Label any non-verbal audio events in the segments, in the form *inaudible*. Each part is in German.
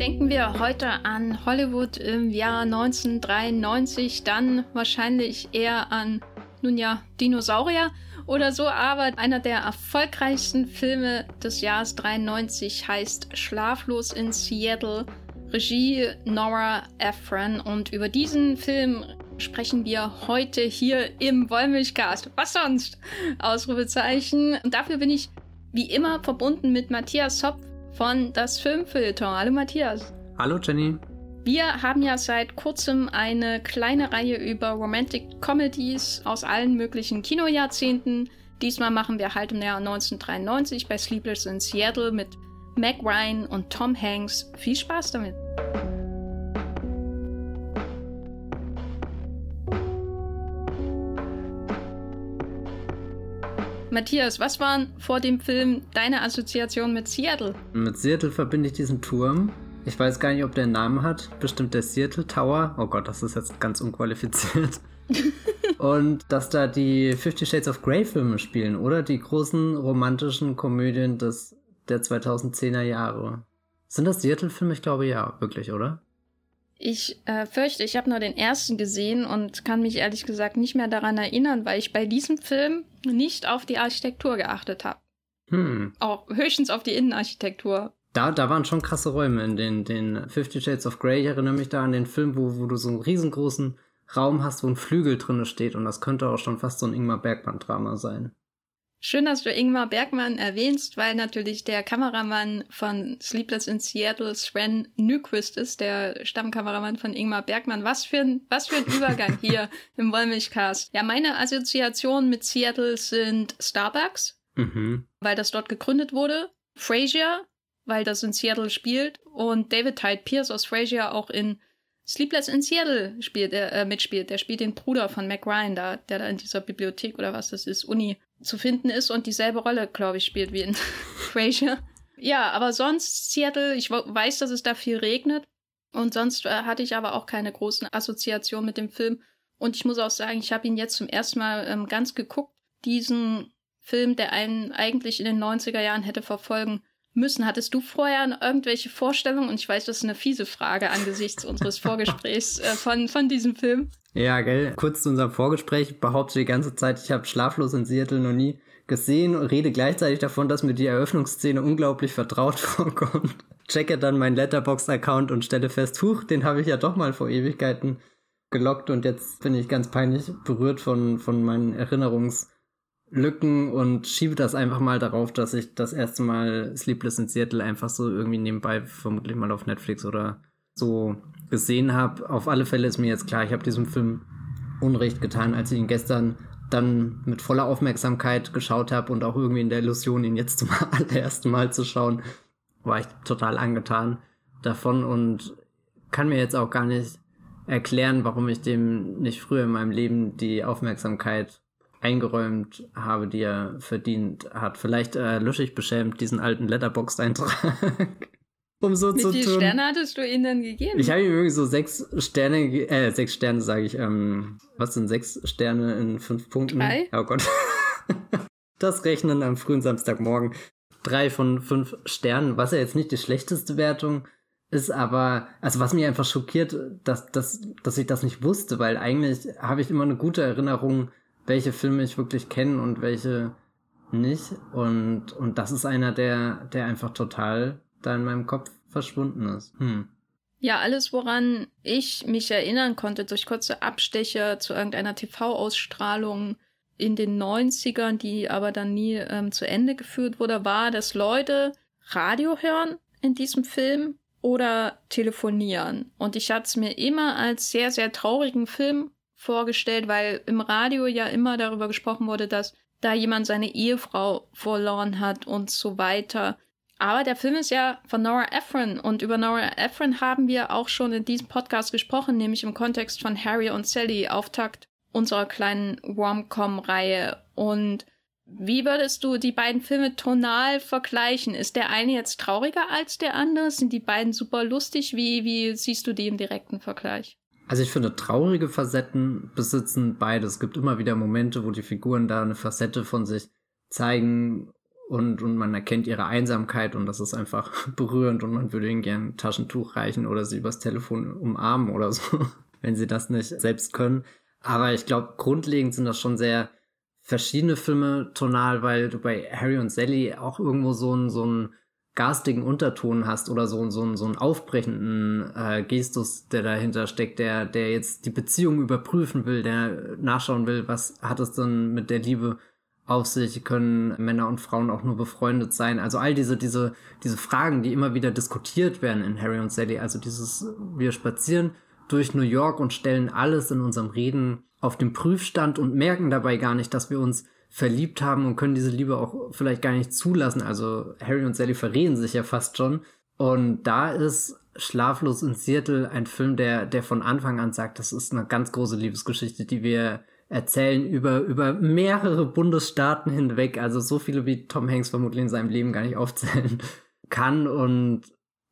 Denken wir heute an Hollywood im Jahr 1993, dann wahrscheinlich eher an, nun ja, Dinosaurier oder so, aber einer der erfolgreichsten Filme des Jahres 93 heißt Schlaflos in Seattle, Regie Nora Ephron und über diesen Film sprechen wir heute hier im Wollmilchcast. Was sonst? Ausrufezeichen. Und dafür bin ich wie immer verbunden mit Matthias Zopf von Das Filmfilter. Hallo Matthias. Hallo Jenny. Wir haben ja seit kurzem eine kleine Reihe über Romantic Comedies aus allen möglichen Kinojahrzehnten. Diesmal machen wir halt im Jahr 1993 bei Sleepless in Seattle mit Meg Ryan und Tom Hanks. Viel Spaß damit! Matthias, was waren vor dem Film deine Assoziationen mit Seattle? Mit Seattle verbinde ich diesen Turm. Ich weiß gar nicht, ob der einen Namen hat. Bestimmt der Seattle Tower. Oh Gott, das ist jetzt ganz unqualifiziert. *laughs* und dass da die Fifty Shades of Grey Filme spielen, oder? Die großen romantischen Komödien des, der 2010er Jahre. Sind das Seattle-Filme? Ich glaube ja, wirklich, oder? Ich äh, fürchte, ich habe nur den ersten gesehen und kann mich ehrlich gesagt nicht mehr daran erinnern, weil ich bei diesem Film nicht auf die Architektur geachtet habe. Hm. Auch höchstens auf die Innenarchitektur. Da, da waren schon krasse Räume in den, den Fifty Shades of Grey. Ich erinnere mich da an den Film, wo, wo du so einen riesengroßen Raum hast, wo ein Flügel drinne steht und das könnte auch schon fast so ein Ingmar Bergmann-Drama sein. Schön, dass du Ingmar Bergmann erwähnst, weil natürlich der Kameramann von Sleepless in Seattle Sven Nyquist ist, der Stammkameramann von Ingmar Bergmann. Was für ein, was für ein Übergang *laughs* hier im Wollmilchcast. Ja, meine Assoziationen mit Seattle sind Starbucks, mhm. weil das dort gegründet wurde, Frasier, weil das in Seattle spielt und David Tide Pierce aus Frasier auch in Sleepless in Seattle spielt, äh, mitspielt. Der spielt den Bruder von Mac Ryan da, der da in dieser Bibliothek oder was das ist, Uni zu finden ist und dieselbe Rolle, glaube ich, spielt wie in *laughs* Frasier. Ja, aber sonst Seattle, ich weiß, dass es da viel regnet und sonst äh, hatte ich aber auch keine großen Assoziationen mit dem Film. Und ich muss auch sagen, ich habe ihn jetzt zum ersten Mal ähm, ganz geguckt, diesen Film, der einen eigentlich in den 90er Jahren hätte verfolgen müssen. Hattest du vorher irgendwelche Vorstellungen? Und ich weiß, das ist eine fiese Frage angesichts unseres *laughs* Vorgesprächs äh, von, von diesem Film. Ja, gell. Kurz zu unserem Vorgespräch. Ich behaupte die ganze Zeit, ich habe Schlaflos in Seattle noch nie gesehen und rede gleichzeitig davon, dass mir die Eröffnungsszene unglaublich vertraut *laughs* vorkommt. Checke dann meinen Letterbox-Account und stelle fest, huch, den habe ich ja doch mal vor Ewigkeiten gelockt und jetzt bin ich ganz peinlich berührt von, von meinen Erinnerungs- Lücken und schiebe das einfach mal darauf, dass ich das erste Mal Sleepless in Seattle einfach so irgendwie nebenbei vermutlich mal auf Netflix oder so gesehen habe. Auf alle Fälle ist mir jetzt klar, ich habe diesem Film Unrecht getan, als ich ihn gestern dann mit voller Aufmerksamkeit geschaut habe und auch irgendwie in der Illusion, ihn jetzt *laughs* zum allerersten Mal zu schauen, war ich total angetan davon und kann mir jetzt auch gar nicht erklären, warum ich dem nicht früher in meinem Leben die Aufmerksamkeit eingeräumt habe, die er verdient hat. Vielleicht äh, lösche ich beschämt diesen alten Letterboxd-Eintrag. *laughs* um so Wie zu viele tun. Sterne hattest du ihnen denn gegeben? Ich habe ihm irgendwie so sechs Sterne, äh, sechs Sterne sage ich, ähm, was sind sechs Sterne in fünf Punkten? Drei? Oh Gott. *laughs* das Rechnen am frühen Samstagmorgen. Drei von fünf Sternen, was ja jetzt nicht die schlechteste Wertung ist, aber, also was mich einfach schockiert, dass, dass, dass ich das nicht wusste, weil eigentlich habe ich immer eine gute Erinnerung welche Filme ich wirklich kenne und welche nicht. Und, und das ist einer, der, der einfach total da in meinem Kopf verschwunden ist. Hm. Ja, alles, woran ich mich erinnern konnte durch kurze Abstecher zu irgendeiner TV-Ausstrahlung in den 90ern, die aber dann nie ähm, zu Ende geführt wurde, war, dass Leute Radio hören in diesem Film oder telefonieren. Und ich hatte es mir immer als sehr, sehr traurigen Film vorgestellt, weil im Radio ja immer darüber gesprochen wurde, dass da jemand seine Ehefrau verloren hat und so weiter. Aber der Film ist ja von Nora Ephron und über Nora Ephron haben wir auch schon in diesem Podcast gesprochen, nämlich im Kontext von Harry und Sally, Auftakt unserer kleinen Rom-Com-Reihe. Und wie würdest du die beiden Filme tonal vergleichen? Ist der eine jetzt trauriger als der andere? Sind die beiden super lustig? Wie, wie siehst du die im direkten Vergleich? Also ich finde, traurige Facetten besitzen beides. Es gibt immer wieder Momente, wo die Figuren da eine Facette von sich zeigen, und, und man erkennt ihre Einsamkeit und das ist einfach *laughs* berührend und man würde ihnen gern ein Taschentuch reichen oder sie übers Telefon umarmen oder so, *laughs* wenn sie das nicht selbst können. Aber ich glaube, grundlegend sind das schon sehr verschiedene Filme tonal, weil du bei Harry und Sally auch irgendwo so einen, so einen garstigen Unterton hast oder so, so, so einen aufbrechenden äh, Gestus, der dahinter steckt, der, der jetzt die Beziehung überprüfen will, der nachschauen will, was hat es denn mit der Liebe auf sich, können Männer und Frauen auch nur befreundet sein. Also all diese, diese, diese Fragen, die immer wieder diskutiert werden in Harry und Sally. Also dieses, wir spazieren durch New York und stellen alles in unserem Reden auf den Prüfstand und merken dabei gar nicht, dass wir uns verliebt haben und können diese Liebe auch vielleicht gar nicht zulassen. Also Harry und Sally verreden sich ja fast schon. Und da ist Schlaflos in Seattle ein Film, der, der von Anfang an sagt, das ist eine ganz große Liebesgeschichte, die wir erzählen über, über mehrere Bundesstaaten hinweg, also so viele wie Tom Hanks vermutlich in seinem Leben gar nicht aufzählen *laughs* kann und,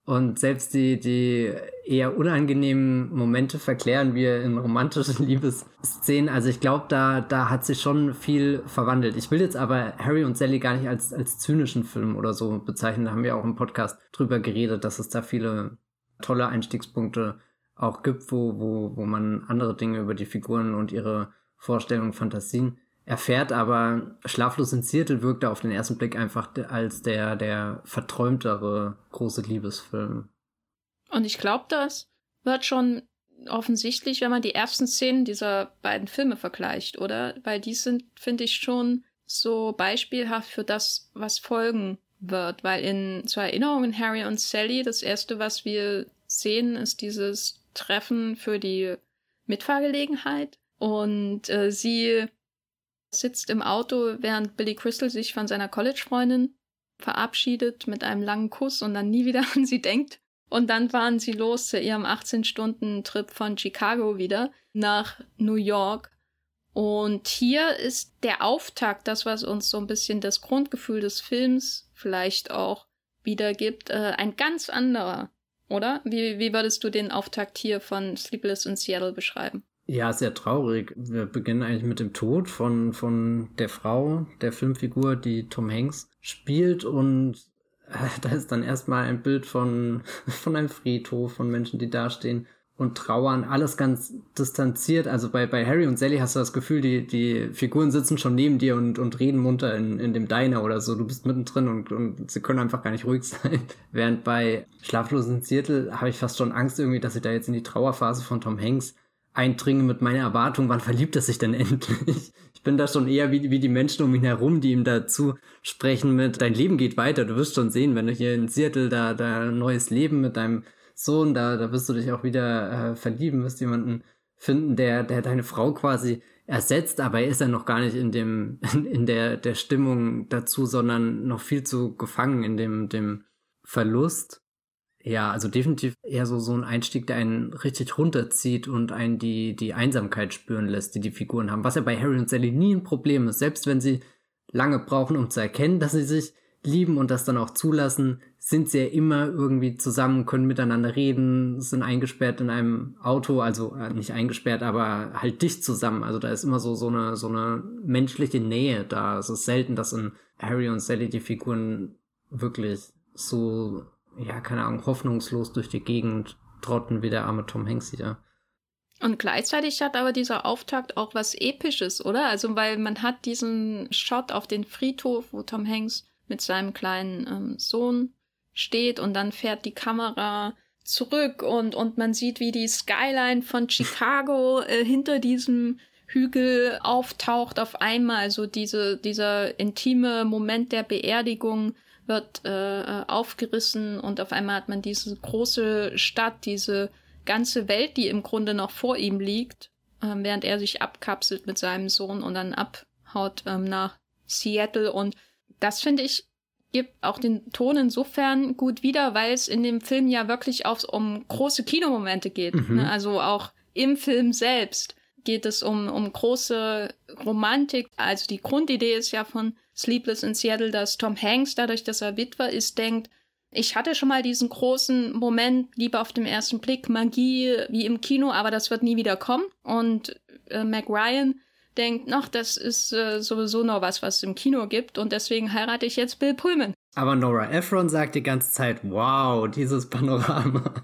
und selbst die, die eher unangenehmen Momente verklären wir in romantischen *laughs* Liebesszenen. Also ich glaube, da, da hat sich schon viel verwandelt. Ich will jetzt aber Harry und Sally gar nicht als, als zynischen Film oder so bezeichnen. Da haben wir auch im Podcast drüber geredet, dass es da viele tolle Einstiegspunkte auch gibt, wo, wo, wo man andere Dinge über die Figuren und ihre Vorstellungen, Fantasien erfährt, aber Schlaflos in Seattle wirkte auf den ersten Blick einfach als der, der verträumtere große Liebesfilm. Und ich glaube, das wird schon offensichtlich, wenn man die ersten Szenen dieser beiden Filme vergleicht, oder? Weil die sind, finde ich, schon so beispielhaft für das, was folgen wird. Weil in zur Erinnerung in Harry und Sally, das erste, was wir sehen, ist dieses Treffen für die Mitfahrgelegenheit. Und äh, sie sitzt im Auto, während Billy Crystal sich von seiner College-Freundin verabschiedet mit einem langen Kuss und dann nie wieder *laughs* an sie denkt. Und dann fahren sie los zu ihrem 18-Stunden-Trip von Chicago wieder nach New York. Und hier ist der Auftakt, das, was uns so ein bisschen das Grundgefühl des Films vielleicht auch wiedergibt, äh, ein ganz anderer, oder? Wie, wie würdest du den Auftakt hier von Sleepless in Seattle beschreiben? Ja, sehr traurig. Wir beginnen eigentlich mit dem Tod von, von der Frau, der Filmfigur, die Tom Hanks spielt und äh, da ist dann erstmal ein Bild von, *laughs* von einem Friedhof, von Menschen, die dastehen und trauern, alles ganz distanziert. Also bei, bei Harry und Sally hast du das Gefühl, die, die Figuren sitzen schon neben dir und, und reden munter in, in dem Diner oder so. Du bist mittendrin und, und sie können einfach gar nicht ruhig sein. *laughs* Während bei Schlaflosen Seattle habe ich fast schon Angst irgendwie, dass sie da jetzt in die Trauerphase von Tom Hanks eindringe mit meiner Erwartung, wann verliebt er sich denn endlich? *laughs* Ich bin da schon eher wie, wie die Menschen um ihn herum, die ihm dazu sprechen mit, dein Leben geht weiter, du wirst schon sehen, wenn du hier in Seattle da, da ein neues Leben mit deinem Sohn, da, da wirst du dich auch wieder äh, verlieben, wirst jemanden finden, der, der deine Frau quasi ersetzt, aber er ist ja noch gar nicht in dem, *laughs* in der, der Stimmung dazu, sondern noch viel zu gefangen in dem, dem Verlust. Ja, also definitiv eher so, so ein Einstieg, der einen richtig runterzieht und einen die, die Einsamkeit spüren lässt, die die Figuren haben. Was ja bei Harry und Sally nie ein Problem ist. Selbst wenn sie lange brauchen, um zu erkennen, dass sie sich lieben und das dann auch zulassen, sind sie ja immer irgendwie zusammen, können miteinander reden, sind eingesperrt in einem Auto, also äh, nicht eingesperrt, aber halt dicht zusammen. Also da ist immer so, so eine, so eine menschliche Nähe da. Es ist selten, dass in Harry und Sally die Figuren wirklich so ja, keine Ahnung, hoffnungslos durch die Gegend trotten wie der arme Tom Hanks hier. Und gleichzeitig hat aber dieser Auftakt auch was Episches, oder? Also, weil man hat diesen Shot auf den Friedhof, wo Tom Hanks mit seinem kleinen ähm, Sohn steht und dann fährt die Kamera zurück und, und man sieht, wie die Skyline von *laughs* Chicago äh, hinter diesem Hügel auftaucht auf einmal. Also diese, dieser intime Moment der Beerdigung wird äh, äh, aufgerissen und auf einmal hat man diese große Stadt, diese ganze Welt, die im Grunde noch vor ihm liegt, äh, während er sich abkapselt mit seinem Sohn und dann abhaut ähm, nach Seattle. Und das finde ich gibt auch den Ton insofern gut wieder, weil es in dem Film ja wirklich auch um große Kinomomente geht. Mhm. Ne? Also auch im Film selbst geht es um, um große Romantik. Also die Grundidee ist ja von Sleepless in Seattle, dass Tom Hanks, dadurch, dass er Witwer ist, denkt, ich hatte schon mal diesen großen Moment, Liebe auf dem ersten Blick, Magie wie im Kino, aber das wird nie wieder kommen. Und äh, Mac Ryan, denkt, ach, das ist äh, sowieso noch was, was es im Kino gibt und deswegen heirate ich jetzt Bill Pullman. Aber Nora Ephron sagt die ganze Zeit, wow, dieses Panorama.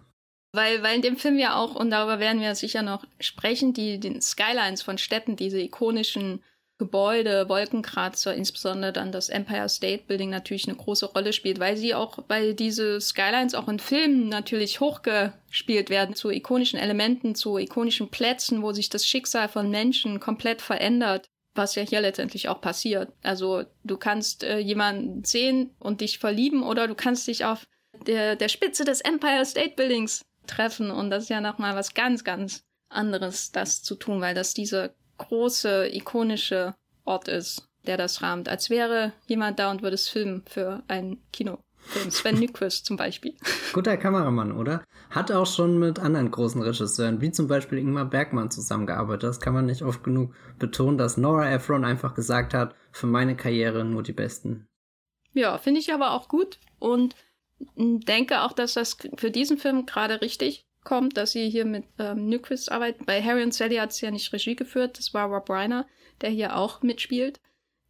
Weil, weil in dem Film ja auch, und darüber werden wir sicher noch sprechen, die den Skylines von Städten, diese ikonischen Gebäude, Wolkenkratzer, insbesondere dann das Empire State Building natürlich eine große Rolle spielt, weil sie auch, weil diese Skylines auch in Filmen natürlich hochgespielt werden zu ikonischen Elementen, zu ikonischen Plätzen, wo sich das Schicksal von Menschen komplett verändert, was ja hier letztendlich auch passiert. Also du kannst äh, jemanden sehen und dich verlieben oder du kannst dich auf der, der Spitze des Empire State Buildings treffen und das ist ja nochmal was ganz, ganz anderes, das zu tun, weil das diese große, ikonische Ort ist, der das rahmt. Als wäre jemand da und würde es filmen für ein Kinofilm. Sven *laughs* Nykvist zum Beispiel. Guter Kameramann, oder? Hat auch schon mit anderen großen Regisseuren, wie zum Beispiel Ingmar Bergmann, zusammengearbeitet. Das kann man nicht oft genug betonen, dass Nora Ephron einfach gesagt hat, für meine Karriere nur die Besten. Ja, finde ich aber auch gut und denke auch, dass das für diesen Film gerade richtig kommt, dass sie hier mit ähm, Nyquist arbeitet. Bei Harry und Sally hat sie ja nicht Regie geführt, das war Rob Reiner, der hier auch mitspielt.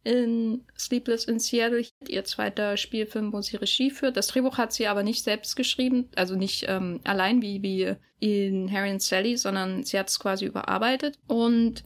In Sleepless in Seattle, ihr zweiter Spielfilm, wo sie Regie führt. Das Drehbuch hat sie aber nicht selbst geschrieben, also nicht ähm, allein wie, wie in Harry und Sally, sondern sie hat es quasi überarbeitet. Und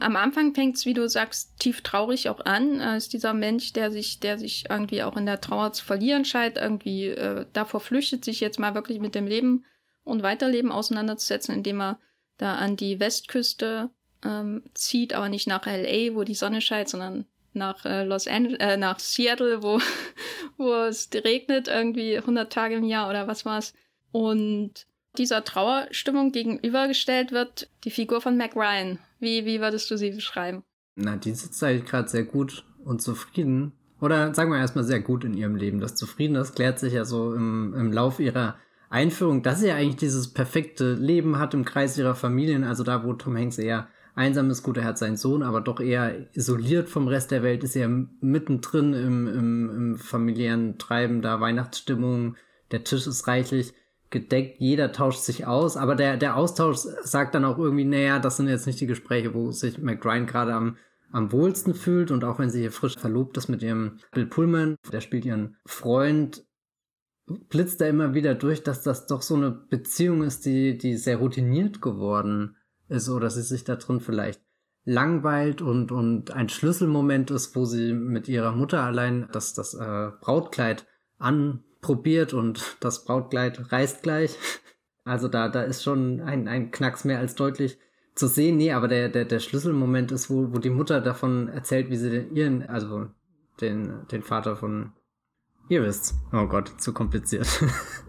am Anfang fängt es, wie du sagst, tief traurig auch an. Äh, ist dieser Mensch, der sich, der sich irgendwie auch in der Trauer zu verlieren scheint, irgendwie äh, davor flüchtet, sich jetzt mal wirklich mit dem Leben und Weiterleben auseinanderzusetzen, indem er da an die Westküste ähm, zieht, aber nicht nach LA, wo die Sonne scheint, sondern nach äh, Los Angeles, äh, nach Seattle, wo, *laughs* wo es regnet irgendwie 100 Tage im Jahr oder was war's. Und dieser Trauerstimmung gegenübergestellt wird die Figur von Mac Ryan. Wie, wie würdest du sie beschreiben? Na, die sitzt eigentlich gerade sehr gut und zufrieden. Oder sagen wir erstmal sehr gut in ihrem Leben. Das Zufrieden, das klärt sich ja so im, im Lauf ihrer Einführung, dass ja eigentlich dieses perfekte Leben hat im Kreis ihrer Familien, also da, wo Tom Hanks eher einsam ist, gut, er hat seinen Sohn, aber doch eher isoliert vom Rest der Welt, ist er mittendrin im, im, im familiären Treiben, da Weihnachtsstimmung, der Tisch ist reichlich gedeckt, jeder tauscht sich aus, aber der, der Austausch sagt dann auch irgendwie, naja, das sind jetzt nicht die Gespräche, wo sich McGrine gerade am, am wohlsten fühlt und auch wenn sie hier frisch verlobt ist mit ihrem Bill Pullman, der spielt ihren Freund, blitzt da immer wieder durch, dass das doch so eine Beziehung ist, die, die sehr routiniert geworden ist oder sie sich da drin vielleicht langweilt und, und ein Schlüsselmoment ist, wo sie mit ihrer Mutter allein das, das äh, Brautkleid anprobiert und *laughs* das Brautkleid reißt gleich. *laughs* Also da, da ist schon ein, ein Knacks mehr als deutlich zu sehen. Nee, aber der, der, der Schlüsselmoment ist, wo, wo die Mutter davon erzählt, wie sie ihren, also den, den Vater von Ihr wisst's. Oh Gott, zu kompliziert.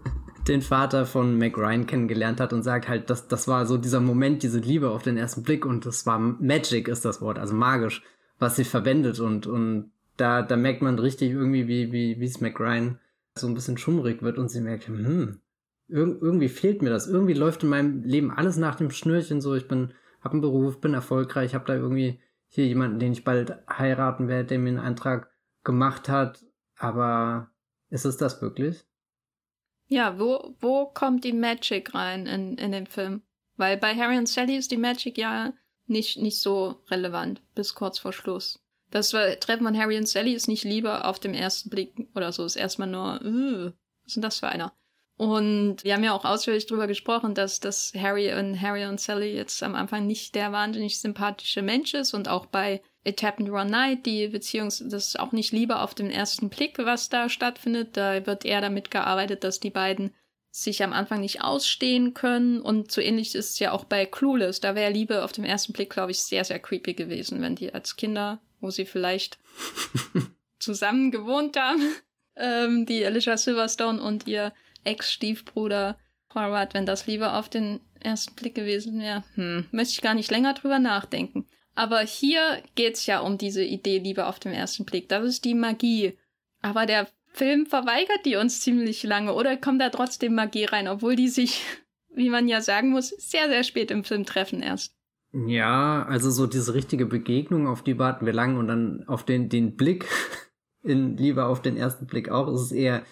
*laughs* den Vater von Mac Ryan kennengelernt hat und sagt halt, das, das war so dieser Moment, diese Liebe auf den ersten Blick und das war Magic ist das Wort, also magisch, was sie verwendet und, und da, da merkt man richtig irgendwie, wie, wie, wie es Mac Ryan so ein bisschen schummrig wird und sie merkt, hm, irg irgendwie fehlt mir das. Irgendwie läuft in meinem Leben alles nach dem Schnürchen so. Ich bin, hab einen Beruf, bin erfolgreich, hab da irgendwie hier jemanden, den ich bald heiraten werde, der mir einen Eintrag gemacht hat, aber ist es das wirklich? Ja, wo, wo kommt die Magic rein in, in den Film? Weil bei Harry und Sally ist die Magic ja nicht, nicht so relevant, bis kurz vor Schluss. Das Treffen von Harry und Sally ist nicht Liebe auf dem ersten Blick oder so, ist erstmal nur, was ist denn das für einer? Und wir haben ja auch ausführlich darüber gesprochen, dass, dass Harry und Harry und Sally jetzt am Anfang nicht der wahnsinnig sympathische Mensch ist und auch bei It Happened One Night, die Beziehung, das ist auch nicht Liebe auf den ersten Blick, was da stattfindet. Da wird eher damit gearbeitet, dass die beiden sich am Anfang nicht ausstehen können. Und so ähnlich ist es ja auch bei Clueless. Da wäre Liebe auf den ersten Blick, glaube ich, sehr, sehr creepy gewesen, wenn die als Kinder, wo sie vielleicht *laughs* zusammen gewohnt haben, ähm, die Alicia Silverstone und ihr Ex-Stiefbruder Horvath, wenn das Liebe auf den ersten Blick gewesen wäre, hm, möchte ich gar nicht länger drüber nachdenken. Aber hier geht's ja um diese Idee Liebe auf den ersten Blick. Das ist die Magie. Aber der Film verweigert die uns ziemlich lange oder kommt da trotzdem Magie rein, obwohl die sich, *laughs* wie man ja sagen muss, sehr, sehr spät im Film treffen erst. Ja, also so diese richtige Begegnung, auf die warten wir lang und dann auf den, den Blick *laughs* in Liebe auf den ersten Blick auch. Es ist eher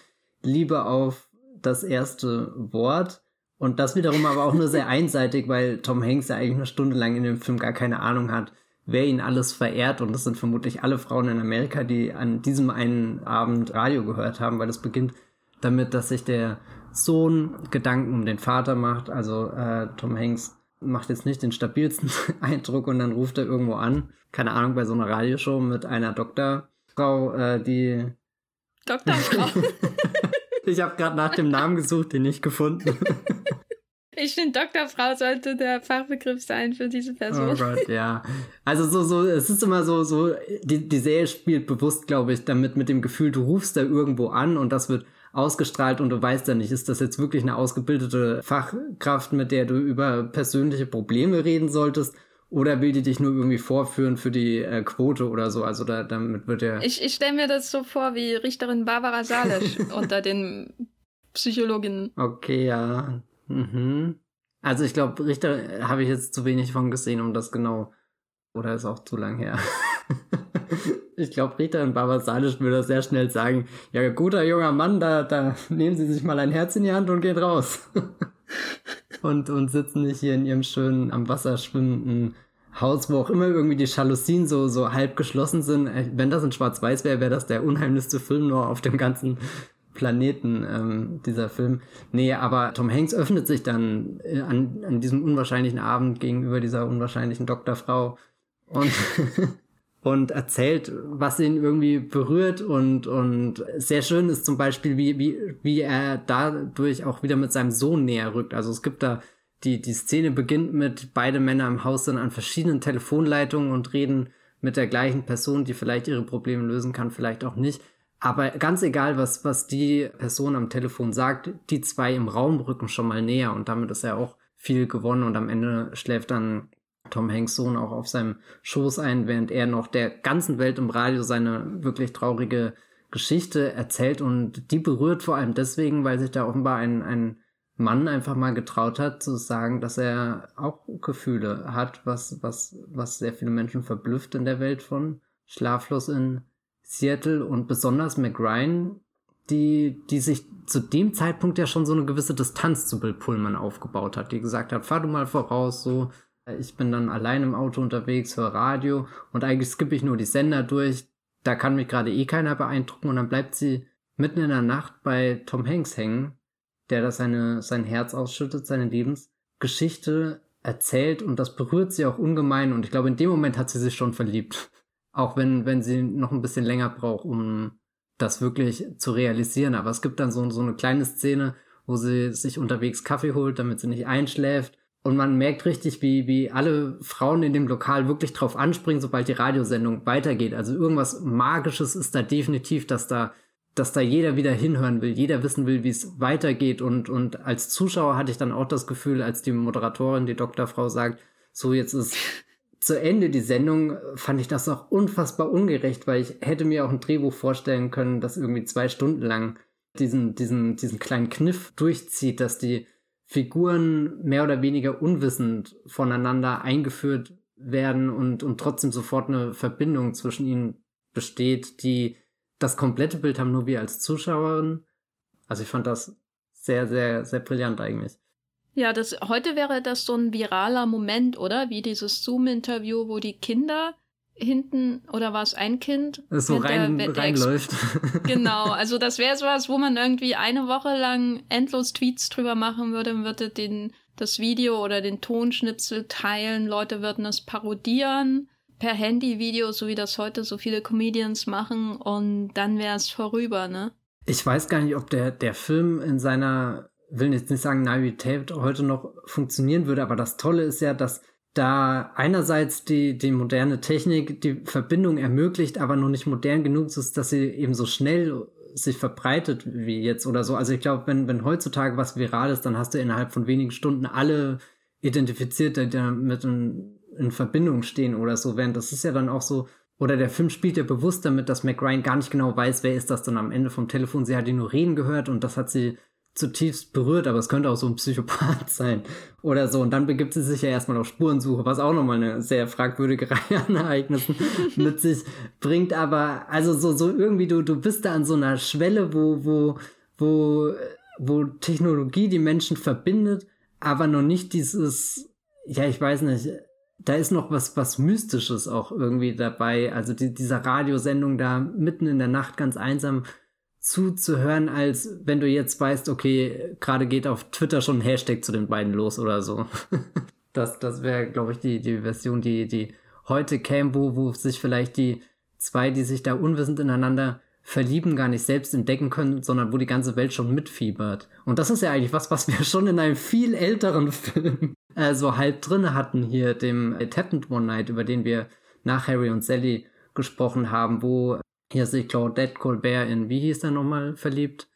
Liebe auf das erste Wort. Und das wiederum aber auch nur sehr einseitig, weil Tom Hanks ja eigentlich eine Stunde lang in dem Film gar keine Ahnung hat, wer ihn alles verehrt. Und das sind vermutlich alle Frauen in Amerika, die an diesem einen Abend Radio gehört haben, weil es beginnt damit, dass sich der Sohn Gedanken um den Vater macht. Also äh, Tom Hanks macht jetzt nicht den stabilsten *laughs* Eindruck und dann ruft er irgendwo an, keine Ahnung, bei so einer Radioshow mit einer Doktorfrau, äh, die Doktorfrau. *laughs* ich habe gerade nach dem Namen gesucht, den nicht gefunden. *laughs* Ich finde, Doktorfrau sollte der Fachbegriff sein für diese Person. Oh Gott, ja. Also so, so, es ist immer so, so, die, die Serie spielt bewusst, glaube ich, damit mit dem Gefühl, du rufst da irgendwo an und das wird ausgestrahlt und du weißt ja nicht, ist das jetzt wirklich eine ausgebildete Fachkraft, mit der du über persönliche Probleme reden solltest? Oder will die dich nur irgendwie vorführen für die äh, Quote oder so? Also da, damit wird ja. Ich, ich stelle mir das so vor wie Richterin Barbara Salisch *laughs* unter den Psychologinnen. Okay, ja. Mhm. Also ich glaube, Richter habe ich jetzt zu wenig von gesehen, um das genau. Oder ist auch zu lang her. *laughs* ich glaube, Rita und Barbara Salisch würde das sehr schnell sagen, ja, guter junger Mann, da, da nehmen Sie sich mal ein Herz in die Hand und gehen raus. *laughs* und, und sitzen nicht hier in ihrem schönen, am Wasser schwimmenden Haus, wo auch immer irgendwie die Jalousien so, so halb geschlossen sind. Äh, wenn das in Schwarz-Weiß wäre, wäre das der unheimlichste Film nur auf dem ganzen Planeten, ähm, dieser Film. Nee, aber Tom Hanks öffnet sich dann äh, an, an diesem unwahrscheinlichen Abend gegenüber dieser unwahrscheinlichen Doktorfrau und *laughs* und erzählt, was ihn irgendwie berührt und, und sehr schön ist zum Beispiel, wie, wie, wie er dadurch auch wieder mit seinem Sohn näher rückt. Also es gibt da, die, die Szene beginnt mit, beide Männer im Haus sind an verschiedenen Telefonleitungen und reden mit der gleichen Person, die vielleicht ihre Probleme lösen kann, vielleicht auch nicht. Aber ganz egal, was, was die Person am Telefon sagt, die zwei im Raum rücken schon mal näher und damit ist er auch viel gewonnen und am Ende schläft dann Tom Hanks Sohn auch auf seinem Schoß ein, während er noch der ganzen Welt im Radio seine wirklich traurige Geschichte erzählt. Und die berührt vor allem deswegen, weil sich da offenbar ein, ein Mann einfach mal getraut hat zu sagen, dass er auch Gefühle hat, was, was, was sehr viele Menschen verblüfft in der Welt von Schlaflos in Seattle. Und besonders McRyan, die, die sich zu dem Zeitpunkt ja schon so eine gewisse Distanz zu Bill Pullman aufgebaut hat, die gesagt hat, fahr du mal voraus, so, ich bin dann allein im Auto unterwegs, höre Radio und eigentlich skippe ich nur die Sender durch. Da kann mich gerade eh keiner beeindrucken und dann bleibt sie mitten in der Nacht bei Tom Hanks hängen, der da seine, sein Herz ausschüttet, seine Lebensgeschichte erzählt und das berührt sie auch ungemein und ich glaube, in dem Moment hat sie sich schon verliebt. *laughs* Auch wenn, wenn sie noch ein bisschen länger braucht, um das wirklich zu realisieren. Aber es gibt dann so, so eine kleine Szene, wo sie sich unterwegs Kaffee holt, damit sie nicht einschläft und man merkt richtig, wie, wie alle Frauen in dem Lokal wirklich drauf anspringen, sobald die Radiosendung weitergeht. Also irgendwas Magisches ist da definitiv, dass da, dass da jeder wieder hinhören will, jeder wissen will, wie es weitergeht. Und, und als Zuschauer hatte ich dann auch das Gefühl, als die Moderatorin, die Doktorfrau sagt, so jetzt ist *laughs* zu Ende die Sendung, fand ich das auch unfassbar ungerecht, weil ich hätte mir auch ein Drehbuch vorstellen können, das irgendwie zwei Stunden lang diesen, diesen, diesen kleinen Kniff durchzieht, dass die Figuren mehr oder weniger unwissend voneinander eingeführt werden und, und trotzdem sofort eine Verbindung zwischen ihnen besteht, die das komplette Bild haben nur wir als Zuschauerin. Also ich fand das sehr, sehr, sehr brillant eigentlich. Ja, das, heute wäre das so ein viraler Moment, oder? Wie dieses Zoom-Interview, wo die Kinder hinten, oder war es ein Kind? Das so rein, der, reinläuft. *laughs* genau, also das wäre sowas, wo man irgendwie eine Woche lang endlos Tweets drüber machen würde, würde den, das Video oder den Tonschnipsel teilen, Leute würden es parodieren per Handyvideo, so wie das heute so viele Comedians machen und dann wäre es vorüber, ne? Ich weiß gar nicht, ob der, der Film in seiner, will jetzt nicht sagen Naivität heute noch funktionieren würde, aber das Tolle ist ja, dass da einerseits die, die moderne Technik die Verbindung ermöglicht, aber noch nicht modern genug ist, dass sie eben so schnell sich verbreitet wie jetzt oder so. Also ich glaube, wenn, wenn heutzutage was viral ist, dann hast du innerhalb von wenigen Stunden alle identifiziert, die damit in, in Verbindung stehen oder so. Während das ist ja dann auch so, oder der Film spielt ja bewusst damit, dass McRyan gar nicht genau weiß, wer ist das dann am Ende vom Telefon. Sie hat ihn nur reden gehört und das hat sie zutiefst berührt, aber es könnte auch so ein Psychopath *laughs* sein oder so. Und dann begibt sie sich ja erstmal auf Spurensuche, was auch nochmal eine sehr fragwürdige *laughs* Reihe an Ereignissen *laughs* mit sich bringt. Aber also so, so irgendwie, du, du bist da an so einer Schwelle, wo, wo, wo, wo Technologie die Menschen verbindet, aber noch nicht dieses, ja, ich weiß nicht, da ist noch was, was Mystisches auch irgendwie dabei. Also die, dieser Radiosendung da mitten in der Nacht ganz einsam zuzuhören, als wenn du jetzt weißt, okay, gerade geht auf Twitter schon ein Hashtag zu den beiden los oder so. *laughs* das das wäre, glaube ich, die, die Version, die, die heute käme, wo, wo sich vielleicht die zwei, die sich da unwissend ineinander verlieben, gar nicht selbst entdecken können, sondern wo die ganze Welt schon mitfiebert. Und das ist ja eigentlich was, was wir schon in einem viel älteren *laughs* Film äh, so halb drin hatten hier, dem It Happened One Night, über den wir nach Harry und Sally gesprochen haben, wo hier sich Claudette Colbert in, wie hieß der nochmal, verliebt?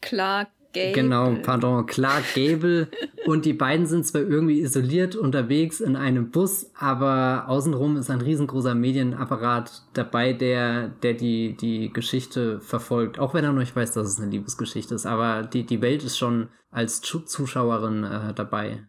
Clark Gable. Genau, pardon, Clark Gable. *laughs* und die beiden sind zwar irgendwie isoliert unterwegs in einem Bus, aber außenrum ist ein riesengroßer Medienapparat dabei, der, der die, die Geschichte verfolgt. Auch wenn er noch nicht weiß, dass es eine Liebesgeschichte ist, aber die, die Welt ist schon als Zuschauerin äh, dabei.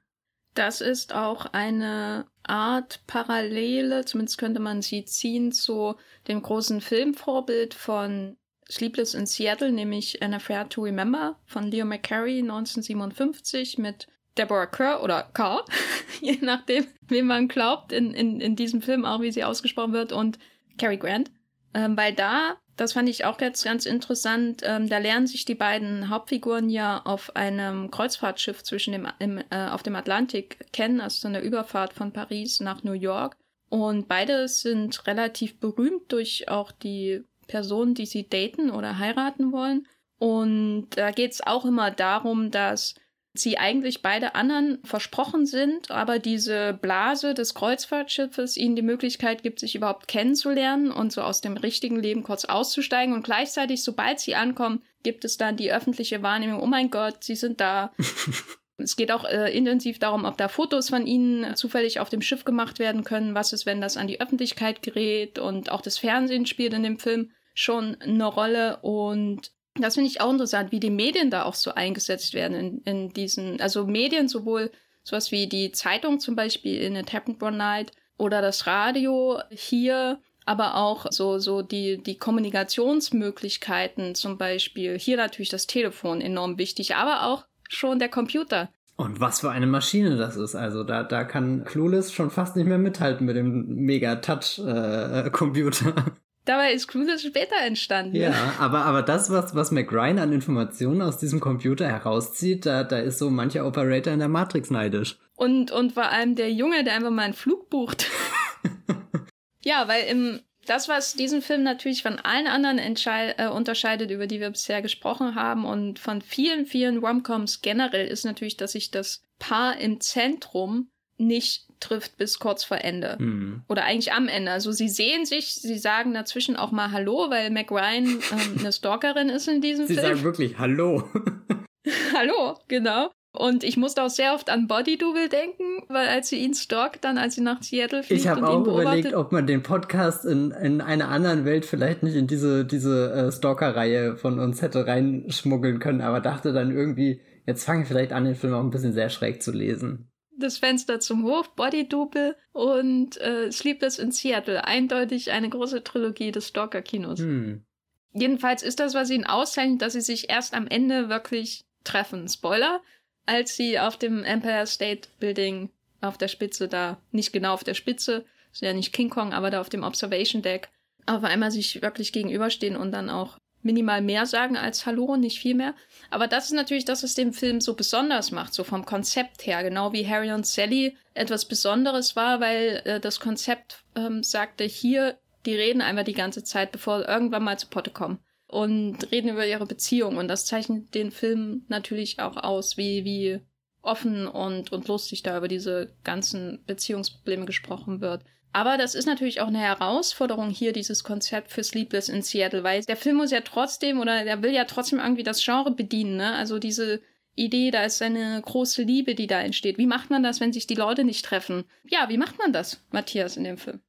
Das ist auch eine Art Parallele, zumindest könnte man sie ziehen, zu dem großen Filmvorbild von Sleepless in Seattle, nämlich An Affair to Remember von Leo McCarey 1957 mit Deborah Kerr oder Carr, *laughs* je nachdem, wem man glaubt, in, in, in diesem Film auch, wie sie ausgesprochen wird, und Cary Grant. Ähm, weil da das fand ich auch jetzt ganz interessant. Ähm, da lernen sich die beiden Hauptfiguren ja auf einem Kreuzfahrtschiff zwischen dem, im, äh, auf dem Atlantik kennen, also so eine Überfahrt von Paris nach New York. Und beide sind relativ berühmt durch auch die Personen, die sie daten oder heiraten wollen. Und da geht es auch immer darum, dass sie eigentlich beide anderen versprochen sind, aber diese Blase des Kreuzfahrtschiffes ihnen die Möglichkeit gibt, sich überhaupt kennenzulernen und so aus dem richtigen Leben kurz auszusteigen. Und gleichzeitig, sobald sie ankommen, gibt es dann die öffentliche Wahrnehmung, oh mein Gott, sie sind da. *laughs* es geht auch äh, intensiv darum, ob da Fotos von ihnen zufällig auf dem Schiff gemacht werden können. Was ist, wenn das an die Öffentlichkeit gerät? Und auch das Fernsehen spielt in dem Film schon eine Rolle. Und das finde ich auch interessant, wie die Medien da auch so eingesetzt werden in, in diesen, also Medien sowohl sowas wie die Zeitung zum Beispiel in It Happened One Night oder das Radio hier, aber auch so, so die, die Kommunikationsmöglichkeiten zum Beispiel. Hier natürlich das Telefon enorm wichtig, aber auch schon der Computer. Und was für eine Maschine das ist. Also da, da kann Clueless schon fast nicht mehr mithalten mit dem Mega-Touch-Computer. Dabei ist Cruises später entstanden. Ja, aber, aber das, was, was McRyan an Informationen aus diesem Computer herauszieht, da, da ist so mancher Operator in der Matrix neidisch. Und, und vor allem der Junge, der einfach mal einen Flug bucht. *laughs* ja, weil im, das, was diesen Film natürlich von allen anderen äh, unterscheidet, über die wir bisher gesprochen haben und von vielen, vielen Romcoms generell, ist natürlich, dass sich das Paar im Zentrum nicht trifft bis kurz vor Ende. Mhm. Oder eigentlich am Ende. Also sie sehen sich, sie sagen dazwischen auch mal Hallo, weil Mac Ryan ähm, *laughs* eine Stalkerin ist in diesem sie Film. Sie sagen wirklich Hallo. *laughs* Hallo, genau. Und ich musste auch sehr oft an Body Double denken, weil als sie ihn stalkt, dann als sie nach Seattle fliegt Ich habe auch überlegt, ob man den Podcast in, in einer anderen Welt vielleicht nicht in diese, diese äh, Stalker-Reihe von uns hätte reinschmuggeln können, aber dachte dann irgendwie, jetzt fange ich vielleicht an, den Film auch ein bisschen sehr schräg zu lesen das Fenster zum Hof, Body Double und äh, Sleepless in Seattle. Eindeutig eine große Trilogie des Stalker-Kinos. Hm. Jedenfalls ist das, was ihn auszeichnet, dass sie sich erst am Ende wirklich treffen. Spoiler, als sie auf dem Empire State Building auf der Spitze da, nicht genau auf der Spitze, ist ja nicht King Kong, aber da auf dem Observation Deck, auf einmal sich wirklich gegenüberstehen und dann auch minimal mehr sagen als Hallo, nicht viel mehr. Aber das ist natürlich das, was den Film so besonders macht, so vom Konzept her. Genau wie Harry und Sally etwas Besonderes war, weil äh, das Konzept ähm, sagte, hier, die reden einfach die ganze Zeit, bevor irgendwann mal zu Potte kommen. Und reden über ihre Beziehung. Und das zeichnet den Film natürlich auch aus, wie, wie offen und, und lustig da über diese ganzen Beziehungsprobleme gesprochen wird. Aber das ist natürlich auch eine Herausforderung hier, dieses Konzept für Sleepless in Seattle, weil der Film muss ja trotzdem oder der will ja trotzdem irgendwie das Genre bedienen, ne? Also diese Idee, da ist eine große Liebe, die da entsteht. Wie macht man das, wenn sich die Leute nicht treffen? Ja, wie macht man das, Matthias, in dem Film?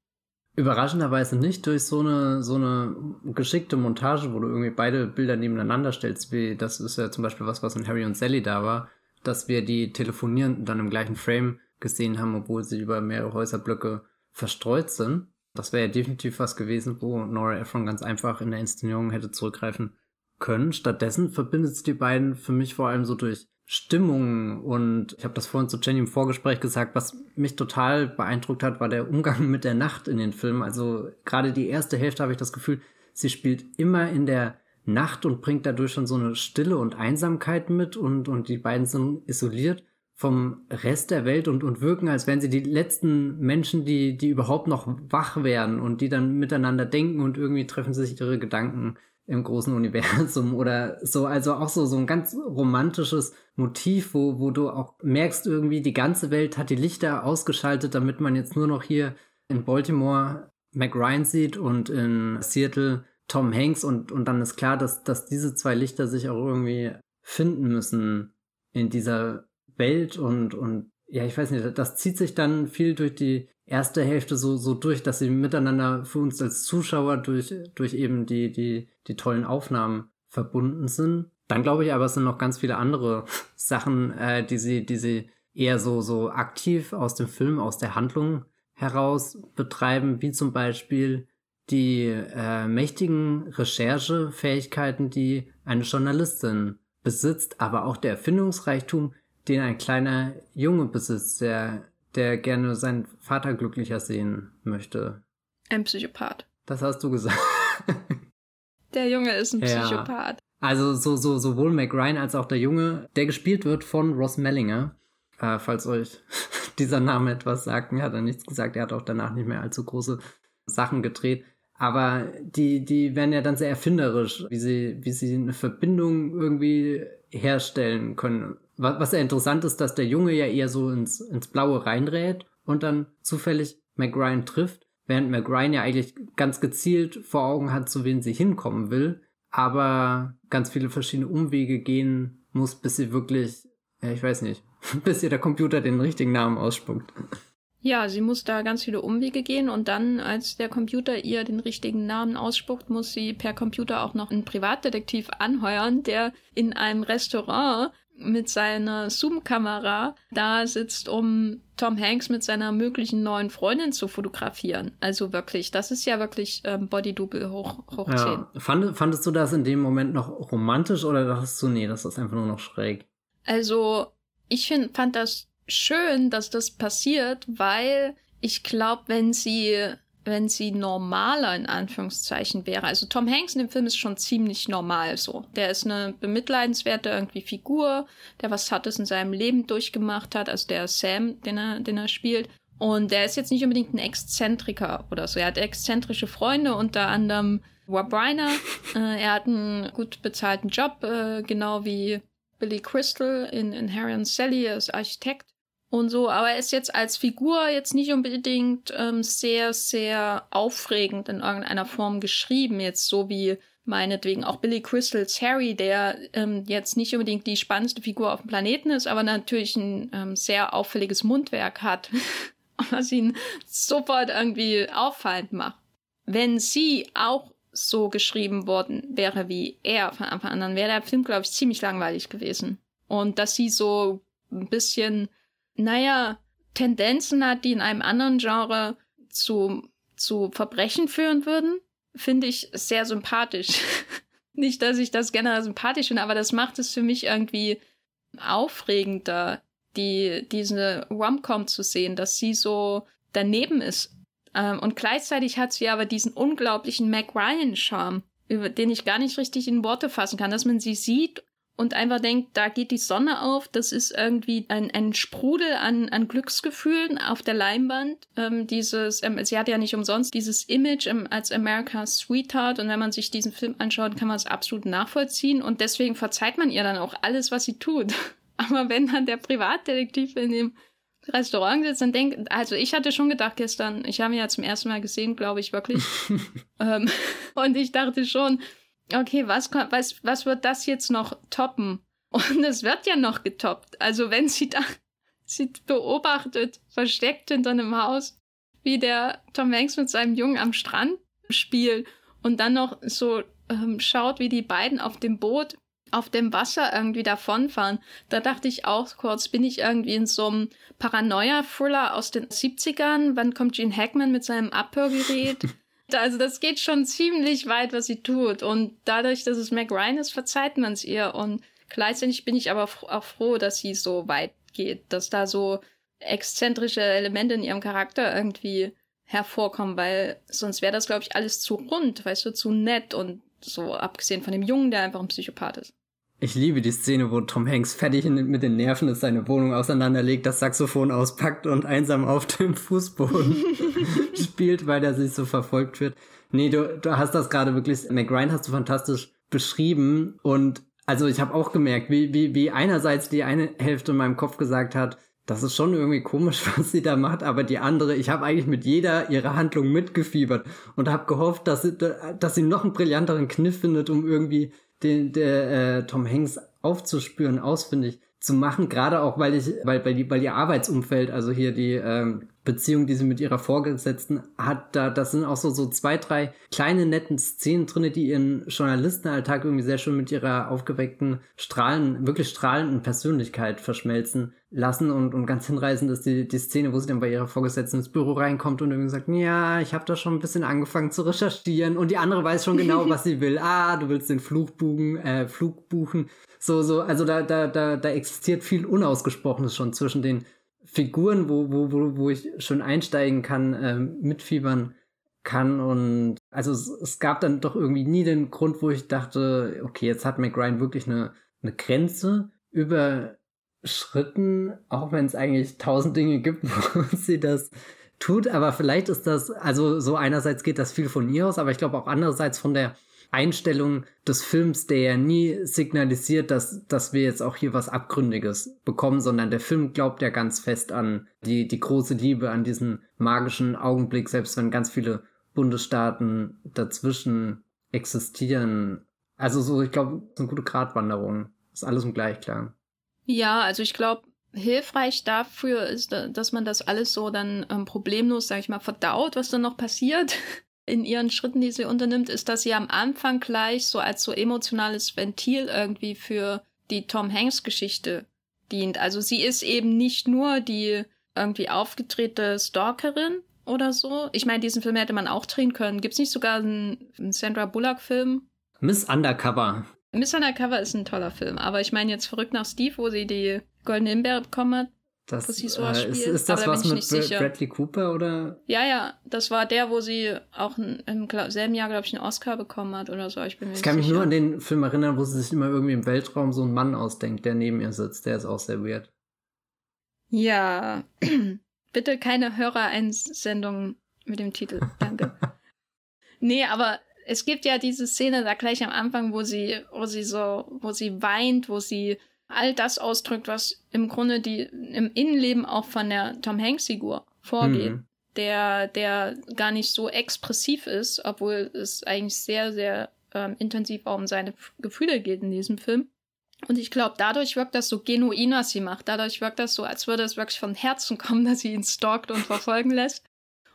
Überraschenderweise nicht durch so eine, so eine geschickte Montage, wo du irgendwie beide Bilder nebeneinander stellst, wie das ist ja zum Beispiel was, was in Harry und Sally da war, dass wir die Telefonierenden dann im gleichen Frame gesehen haben, obwohl sie über mehrere Häuserblöcke verstreut sind. Das wäre ja definitiv was gewesen, wo Nora Ephron ganz einfach in der Inszenierung hätte zurückgreifen können. Stattdessen verbindet es die beiden für mich vor allem so durch Stimmung und ich habe das vorhin zu Jenny im Vorgespräch gesagt, was mich total beeindruckt hat, war der Umgang mit der Nacht in den Filmen. Also gerade die erste Hälfte habe ich das Gefühl, sie spielt immer in der Nacht und bringt dadurch schon so eine Stille und Einsamkeit mit und, und die beiden sind isoliert vom Rest der Welt und, und wirken, als wären sie die letzten Menschen, die, die überhaupt noch wach werden und die dann miteinander denken und irgendwie treffen sich ihre Gedanken im großen Universum oder so. Also auch so, so ein ganz romantisches Motiv, wo, wo du auch merkst, irgendwie die ganze Welt hat die Lichter ausgeschaltet, damit man jetzt nur noch hier in Baltimore Mac Ryan sieht und in Seattle Tom Hanks und, und dann ist klar, dass, dass diese zwei Lichter sich auch irgendwie finden müssen in dieser Welt und, und ja, ich weiß nicht, das zieht sich dann viel durch die erste Hälfte so, so durch, dass sie miteinander für uns als Zuschauer durch, durch eben die, die, die tollen Aufnahmen verbunden sind. Dann glaube ich aber, es sind noch ganz viele andere *laughs* Sachen, äh, die sie, die sie eher so, so aktiv aus dem Film, aus der Handlung heraus betreiben, wie zum Beispiel die äh, mächtigen Recherchefähigkeiten, die eine Journalistin besitzt, aber auch der Erfindungsreichtum, den ein kleiner Junge besitzt, der der gerne seinen Vater glücklicher sehen möchte. Ein Psychopath. Das hast du gesagt. *laughs* Der Junge ist ein Psychopath. Ja. Also so, so, sowohl Mac Ryan als auch der Junge, der gespielt wird von Ross Mellinger. Äh, falls euch *laughs* dieser Name etwas sagt, mir hat er nichts gesagt. Er hat auch danach nicht mehr allzu große Sachen gedreht. Aber die, die werden ja dann sehr erfinderisch, wie sie, wie sie eine Verbindung irgendwie herstellen können was, was ja interessant ist, dass der Junge ja eher so ins, ins Blaue reinrät und dann zufällig McRyan trifft, während McRyan ja eigentlich ganz gezielt vor Augen hat, zu wen sie hinkommen will, aber ganz viele verschiedene Umwege gehen muss, bis sie wirklich, ja, ich weiß nicht, *laughs* bis ihr der Computer den richtigen Namen ausspuckt. Ja, sie muss da ganz viele Umwege gehen und dann, als der Computer ihr den richtigen Namen ausspuckt, muss sie per Computer auch noch einen Privatdetektiv anheuern, der in einem Restaurant mit seiner Zoom-Kamera da sitzt, um Tom Hanks mit seiner möglichen neuen Freundin zu fotografieren. Also wirklich, das ist ja wirklich ähm, Body-Double hoch, hoch ja. 10. Fand, fandest du das in dem Moment noch romantisch oder dachtest du, nee, das ist einfach nur noch schräg? Also, ich find, fand das schön, dass das passiert, weil ich glaube, wenn sie wenn sie normaler in Anführungszeichen wäre. Also Tom Hanks in dem Film ist schon ziemlich normal so. Der ist eine bemitleidenswerte irgendwie Figur, der was Hartes in seinem Leben durchgemacht hat, also der Sam, den er, den er spielt. Und der ist jetzt nicht unbedingt ein Exzentriker oder so. Er hat exzentrische Freunde, unter anderem Rob Reiner. *laughs* äh, er hat einen gut bezahlten Job, äh, genau wie Billy Crystal in, in Harry and Sally als Architekt und so, aber er ist jetzt als Figur jetzt nicht unbedingt ähm, sehr, sehr aufregend in irgendeiner Form geschrieben, jetzt so wie meinetwegen auch Billy Crystals Harry, der ähm, jetzt nicht unbedingt die spannendste Figur auf dem Planeten ist, aber natürlich ein ähm, sehr auffälliges Mundwerk hat, *laughs* was ihn sofort irgendwie auffallend macht. Wenn sie auch so geschrieben worden wäre wie er von Anfang an, dann wäre der Film, glaube ich, ziemlich langweilig gewesen. Und dass sie so ein bisschen naja, Tendenzen hat, die in einem anderen Genre zu, zu Verbrechen führen würden, finde ich sehr sympathisch. *laughs* Nicht, dass ich das generell sympathisch finde, aber das macht es für mich irgendwie aufregender, die, diese Rom-Com zu sehen, dass sie so daneben ist. Ähm, und gleichzeitig hat sie aber diesen unglaublichen Mac Ryan-Charme, über den ich gar nicht richtig in Worte fassen kann, dass man sie sieht und einfach denkt, da geht die Sonne auf, das ist irgendwie ein, ein Sprudel an, an Glücksgefühlen auf der Leinwand. Ähm, dieses, ähm, sie hat ja nicht umsonst dieses Image ähm, als America's Sweetheart und wenn man sich diesen Film anschaut, kann man es absolut nachvollziehen und deswegen verzeiht man ihr dann auch alles, was sie tut. *laughs* Aber wenn dann der Privatdetektiv in dem Restaurant sitzt, dann denkt, also ich hatte schon gedacht gestern, ich habe ihn ja zum ersten Mal gesehen, glaube ich wirklich. *laughs* ähm, *laughs* und ich dachte schon, okay, was, was, was wird das jetzt noch toppen? *laughs* Und es wird ja noch getoppt. Also wenn sie da, *laughs* sie beobachtet, versteckt hinter einem Haus, wie der Tom Hanks mit seinem Jungen am Strand spielt und dann noch so ähm, schaut, wie die beiden auf dem Boot auf dem Wasser irgendwie davonfahren. Da dachte ich auch kurz, bin ich irgendwie in so einem Paranoia-Thriller aus den 70ern? Wann kommt Gene Hackman mit seinem Abhörgerät? *laughs* Also das geht schon ziemlich weit, was sie tut. Und dadurch, dass es Mac Ryan ist, verzeiht man es ihr. Und Gleichzeitig bin ich aber auch froh, dass sie so weit geht, dass da so exzentrische Elemente in ihrem Charakter irgendwie hervorkommen, weil sonst wäre das, glaube ich, alles zu rund, weißt du, zu nett und so, abgesehen von dem Jungen, der einfach ein Psychopath ist. Ich liebe die Szene, wo Tom Hanks fertig mit den Nerven ist, seine Wohnung auseinanderlegt, das Saxophon auspackt und einsam auf dem Fußboden *laughs* spielt, weil er sich so verfolgt wird. Nee, du, du hast das gerade wirklich, McRyan hast du fantastisch beschrieben und also ich habe auch gemerkt, wie, wie, wie einerseits die eine Hälfte in meinem Kopf gesagt hat, das ist schon irgendwie komisch, *laughs* was sie da macht, aber die andere, ich habe eigentlich mit jeder ihrer Handlung mitgefiebert und habe gehofft, dass sie, dass sie noch einen brillanteren Kniff findet, um irgendwie den der äh, Tom Hanks aufzuspüren, ausfindig zu machen, gerade auch weil ich, weil, weil, die, weil ihr Arbeitsumfeld, also hier die ähm, Beziehung, die sie mit ihrer Vorgesetzten hat, da, das sind auch so, so zwei, drei kleine netten Szenen drinne, die ihren Journalistenalltag irgendwie sehr schön mit ihrer aufgeweckten, strahlen, wirklich strahlenden Persönlichkeit verschmelzen lassen und, und ganz hinreißend ist die, die Szene, wo sie dann bei ihrer Vorgesetzten ins Büro reinkommt und irgendwie sagt, ja, ich habe da schon ein bisschen angefangen zu recherchieren und die andere weiß schon genau, *laughs* was sie will. Ah, du willst den Flug buchen, äh, Flug buchen. So, so, also da, da, da, da existiert viel Unausgesprochenes schon zwischen den Figuren, wo, wo, wo, wo ich schon einsteigen kann, äh, mitfiebern kann. Und also es, es gab dann doch irgendwie nie den Grund, wo ich dachte, okay, jetzt hat McRyan wirklich eine, eine Grenze überschritten, auch wenn es eigentlich tausend Dinge gibt, *laughs* wo sie das tut. Aber vielleicht ist das, also so einerseits geht das viel von ihr aus, aber ich glaube auch andererseits von der Einstellung des Films, der ja nie signalisiert, dass, dass wir jetzt auch hier was Abgründiges bekommen, sondern der Film glaubt ja ganz fest an die, die große Liebe, an diesen magischen Augenblick, selbst wenn ganz viele Bundesstaaten dazwischen existieren. Also so, ich glaube, eine gute Gratwanderung. Ist alles im Gleichklang. Ja, also ich glaube, hilfreich dafür ist, dass man das alles so dann ähm, problemlos, sag ich mal, verdaut, was dann noch passiert *laughs* in ihren Schritten, die sie unternimmt, ist, dass sie am Anfang gleich so als so emotionales Ventil irgendwie für die Tom Hanks Geschichte dient. Also sie ist eben nicht nur die irgendwie aufgedrehte Stalkerin oder so. Ich meine, diesen Film hätte man auch drehen können. Gibt es nicht sogar einen, einen Sandra Bullock-Film? Miss Undercover. Miss Undercover ist ein toller Film, aber ich meine jetzt verrückt nach Steve, wo sie die Goldene Himbeere bekommen hat. Das, sie sowas äh, ist, ist das was mit Bradley Cooper oder? Ja, ja, das war der, wo sie auch im selben Jahr, glaube ich, einen Oscar bekommen hat oder so. Ich, bin mir ich kann mich sicher. nur an den Film erinnern, wo sie sich immer irgendwie im Weltraum so einen Mann ausdenkt, der neben ihr sitzt. Der ist auch sehr weird. Ja, *clears throat* bitte keine Hörereinsendung mit dem Titel. Danke. *laughs* nee, aber es gibt ja diese Szene da gleich am Anfang, wo sie, wo sie so, wo sie weint, wo sie all das ausdrückt, was im Grunde die im Innenleben auch von der Tom Hanks Figur vorgeht. Mhm. Der, der gar nicht so expressiv ist, obwohl es eigentlich sehr, sehr ähm, intensiv auch um seine Gefühle geht in diesem Film. Und ich glaube, dadurch wirkt das so genuin, was sie macht. Dadurch wirkt das so, als würde es wirklich von Herzen kommen, *laughs* dass sie ihn stalkt und verfolgen lässt.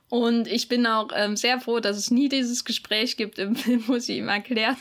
Und ich bin auch ähm, sehr froh, dass es nie dieses Gespräch gibt im Film, wo sie ihm erklärt,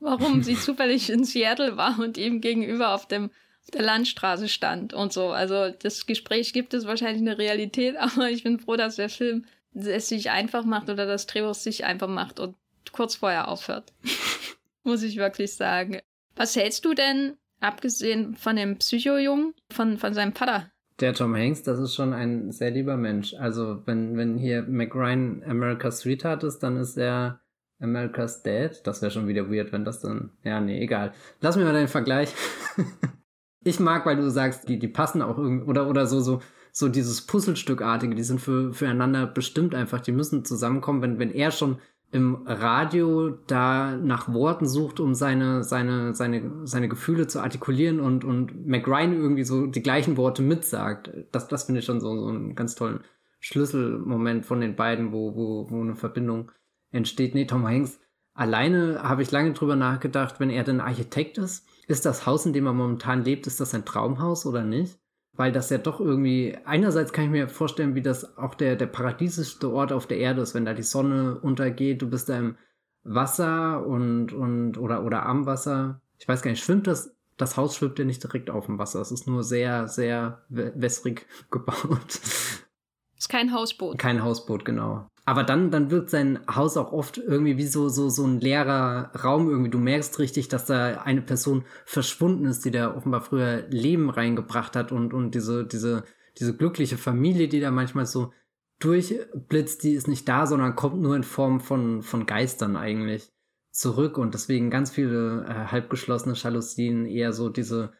warum sie *laughs* zufällig in Seattle war und ihm gegenüber auf dem auf der Landstraße stand und so. Also das Gespräch gibt es wahrscheinlich in der Realität, *laughs* aber ich bin froh, dass der Film es sich einfach macht oder das Drehbuch sich einfach macht und kurz vorher aufhört. *laughs* Muss ich wirklich sagen. Was hältst du denn, abgesehen von dem Psychojungen, von, von seinem Vater? Der Tom Hanks, das ist schon ein sehr lieber Mensch. Also wenn, wenn hier McRyan America's Sweetheart ist, dann ist er America's Dad. Das wäre schon wieder weird, wenn das dann. Ja, nee, egal. Lass mir mal den Vergleich. *laughs* ich mag, weil du sagst, die, die passen auch irgendwie, oder, oder so, so, so dieses Puzzlestückartige, die sind für, füreinander bestimmt einfach, die müssen zusammenkommen, wenn, wenn er schon im Radio da nach Worten sucht, um seine, seine, seine, seine Gefühle zu artikulieren und, und McRyan irgendwie so die gleichen Worte mitsagt. Das, das finde ich schon so, so einen ganz tollen Schlüsselmoment von den beiden, wo, wo, wo eine Verbindung entsteht. Nee, Tom Hanks, alleine habe ich lange drüber nachgedacht, wenn er denn Architekt ist, ist das Haus, in dem er momentan lebt, ist das ein Traumhaus oder nicht? Weil das ja doch irgendwie, einerseits kann ich mir vorstellen, wie das auch der, der paradiesischste Ort auf der Erde ist, wenn da die Sonne untergeht, du bist da im Wasser und, und, oder, oder am Wasser. Ich weiß gar nicht, schwimmt das, das Haus schwimmt ja nicht direkt auf dem Wasser. Es ist nur sehr, sehr wässrig *laughs* gebaut. Ist kein Hausboot. Kein Hausboot, genau. Aber dann, dann wirkt sein Haus auch oft irgendwie wie so, so, so ein leerer Raum irgendwie. Du merkst richtig, dass da eine Person verschwunden ist, die da offenbar früher Leben reingebracht hat und, und diese, diese, diese glückliche Familie, die da manchmal so durchblitzt, die ist nicht da, sondern kommt nur in Form von, von Geistern eigentlich zurück und deswegen ganz viele äh, halbgeschlossene Jalousien, eher so diese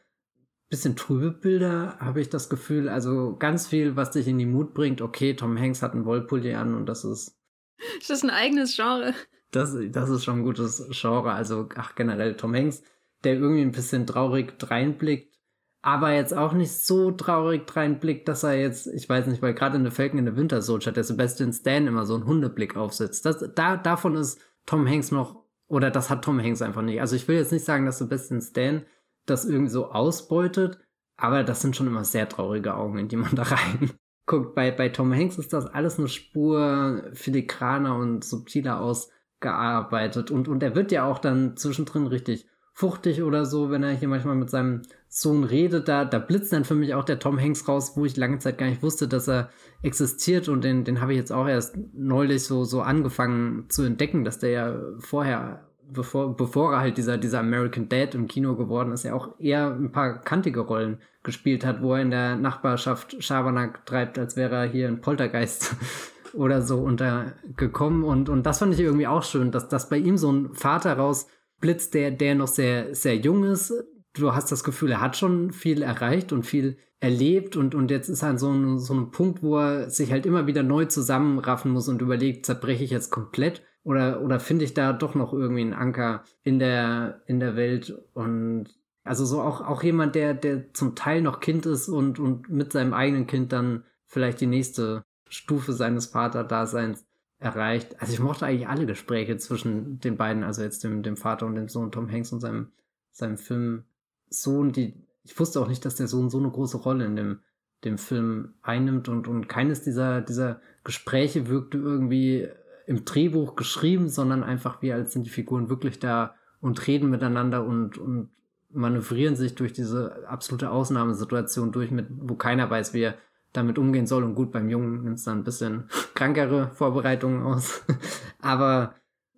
bisschen trübe Bilder, habe ich das Gefühl. Also ganz viel, was dich in die Mut bringt. Okay, Tom Hanks hat einen Wollpulli an und das ist. *laughs* Das ist ein eigenes Genre. Das, das ist schon ein gutes Genre. Also, ach, generell Tom Hanks, der irgendwie ein bisschen traurig reinblickt, aber jetzt auch nicht so traurig reinblickt, dass er jetzt, ich weiß nicht, weil gerade in The Falcon in the Winter Soldier der Sebastian Stan immer so einen Hundeblick aufsetzt. Das, da, davon ist Tom Hanks noch, oder das hat Tom Hanks einfach nicht. Also ich will jetzt nicht sagen, dass Sebastian Stan das irgendwie so ausbeutet, aber das sind schon immer sehr traurige Augen, in die man *laughs* da rein guckt. Bei, bei Tom Hanks ist das alles eine Spur filigraner und subtiler ausgearbeitet. Und, und er wird ja auch dann zwischendrin richtig fuchtig oder so, wenn er hier manchmal mit seinem Sohn redet, da, da blitzt dann für mich auch der Tom Hanks raus, wo ich lange Zeit gar nicht wusste, dass er existiert. Und den, den habe ich jetzt auch erst neulich so, so angefangen zu entdecken, dass der ja vorher bevor, bevor er halt dieser, dieser American Dad im Kino geworden ist, ja auch eher ein paar kantige Rollen gespielt hat, wo er in der Nachbarschaft Schabernack treibt, als wäre er hier ein Poltergeist *laughs* oder so untergekommen. Und, und das fand ich irgendwie auch schön, dass, dass bei ihm so ein Vater rausblitzt, der, der noch sehr, sehr jung ist. Du hast das Gefühl, er hat schon viel erreicht und viel erlebt und, und jetzt ist er an so einem, so einem Punkt, wo er sich halt immer wieder neu zusammenraffen muss und überlegt, zerbreche ich jetzt komplett oder, oder finde ich da doch noch irgendwie einen Anker in der, in der Welt und also so auch, auch jemand, der, der zum Teil noch Kind ist und, und mit seinem eigenen Kind dann vielleicht die nächste Stufe seines Vaterdaseins erreicht. Also ich mochte eigentlich alle Gespräche zwischen den beiden, also jetzt dem, dem Vater und dem Sohn Tom Hanks und seinem, seinem Filmsohn, die, ich wusste auch nicht, dass der Sohn so eine große Rolle in dem, dem Film einnimmt und, und keines dieser, dieser Gespräche wirkte irgendwie im Drehbuch geschrieben, sondern einfach wir als sind die Figuren wirklich da und reden miteinander und, und manövrieren sich durch diese absolute Ausnahmesituation durch, mit, wo keiner weiß, wie er damit umgehen soll. Und gut, beim Jungen nimmt es dann ein bisschen *laughs* krankere Vorbereitungen aus. *laughs* Aber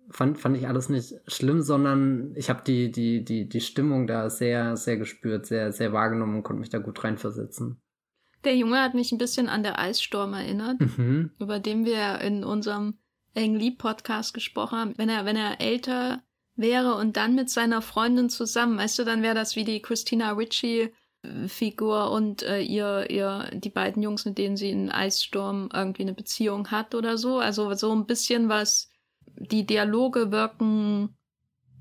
fand, fand ich alles nicht schlimm, sondern ich habe die, die, die, die Stimmung da sehr, sehr gespürt, sehr, sehr wahrgenommen und konnte mich da gut reinversetzen. Der Junge hat mich ein bisschen an der Eissturm erinnert, mhm. über den wir in unserem Ang Lee Podcast gesprochen haben, wenn er, wenn er älter wäre und dann mit seiner Freundin zusammen, weißt du, dann wäre das wie die Christina Ritchie Figur und äh, ihr, ihr, die beiden Jungs, mit denen sie in Eissturm irgendwie eine Beziehung hat oder so. Also so ein bisschen was, die Dialoge wirken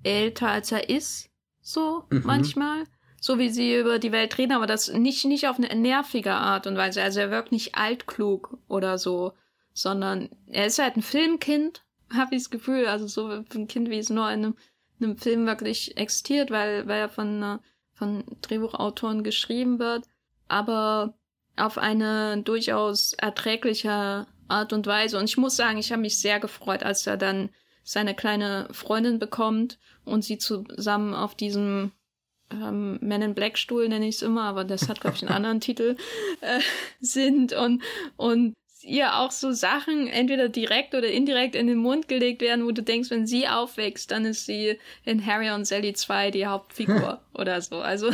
älter als er ist, so mhm. manchmal. So wie sie über die Welt reden, aber das nicht, nicht auf eine nervige Art und Weise. Also er wirkt nicht altklug oder so sondern er ist halt ein Filmkind, habe ich das Gefühl, also so ein Kind, wie es nur in einem, in einem Film wirklich existiert, weil, weil er von, von Drehbuchautoren geschrieben wird, aber auf eine durchaus erträgliche Art und Weise. Und ich muss sagen, ich habe mich sehr gefreut, als er dann seine kleine Freundin bekommt und sie zusammen auf diesem ähm, Men in Black Stuhl nenne ich es immer, aber das hat glaube ich einen anderen Titel äh, sind und und ihr auch so Sachen entweder direkt oder indirekt in den Mund gelegt werden, wo du denkst, wenn sie aufwächst, dann ist sie in Harry und Sally 2 die Hauptfigur *laughs* oder so. Also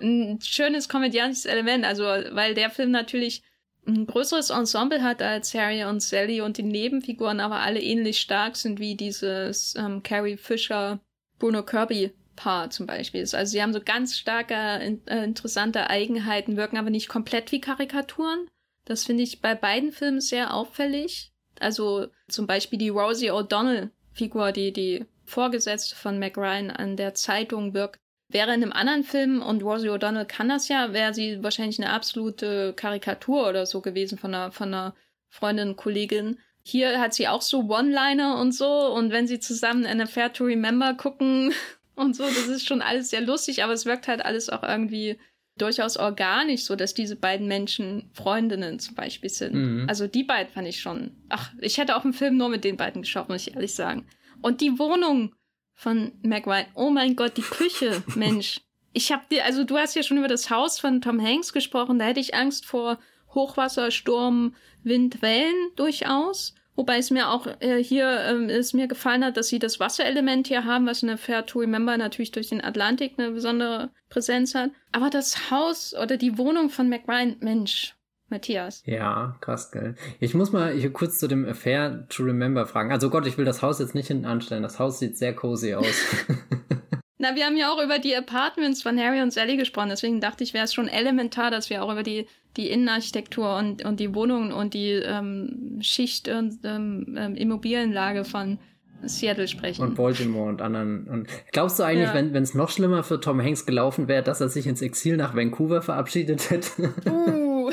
ein schönes komödiantisches Element, also weil der Film natürlich ein größeres Ensemble hat als Harry und Sally und die Nebenfiguren aber alle ähnlich stark sind wie dieses ähm, Carrie Fisher, Bruno Kirby Paar zum Beispiel ist. Also sie haben so ganz starke, äh, interessante Eigenheiten, wirken aber nicht komplett wie Karikaturen. Das finde ich bei beiden Filmen sehr auffällig. Also zum Beispiel die Rosie O'Donnell-Figur, die die Vorgesetzte von Mac Ryan an der Zeitung wirkt, wäre in einem anderen Film, und Rosie O'Donnell kann das ja, wäre sie wahrscheinlich eine absolute Karikatur oder so gewesen von einer, von einer Freundin, Kollegin. Hier hat sie auch so One-Liner und so, und wenn sie zusammen An Affair to Remember gucken *laughs* und so, das ist schon alles sehr lustig, aber es wirkt halt alles auch irgendwie durchaus organisch, so dass diese beiden Menschen Freundinnen zum Beispiel sind. Mhm. Also die beiden fand ich schon. Ach, ich hätte auch einen Film nur mit den beiden geschaut, muss ich ehrlich sagen. Und die Wohnung von McWhite. Oh mein Gott, die Küche, *laughs* Mensch. Ich hab dir, also du hast ja schon über das Haus von Tom Hanks gesprochen. Da hätte ich Angst vor Hochwasser, Sturm, Wind, Wellen durchaus. Wobei es mir auch äh, hier äh, es mir gefallen hat, dass sie das Wasserelement hier haben, was eine Fair to Remember natürlich durch den Atlantik eine besondere Präsenz hat. Aber das Haus oder die Wohnung von McRyan, Mensch, Matthias. Ja, krass, geil. Ich muss mal hier kurz zu dem Affair to Remember fragen. Also Gott, ich will das Haus jetzt nicht hinten anstellen. Das Haus sieht sehr cozy aus. *laughs* *laughs* Na, wir haben ja auch über die Apartments von Harry und Sally gesprochen, deswegen dachte ich, wäre es schon elementar, dass wir auch über die, die Innenarchitektur und, und die Wohnungen und die ähm, Schicht- und ähm, ähm Immobilienlage von Seattle sprechen. Und Baltimore und anderen. Und glaubst du eigentlich, ja. wenn es noch schlimmer für Tom Hanks gelaufen wäre, dass er sich ins Exil nach Vancouver verabschiedet hätte? *laughs* Uh.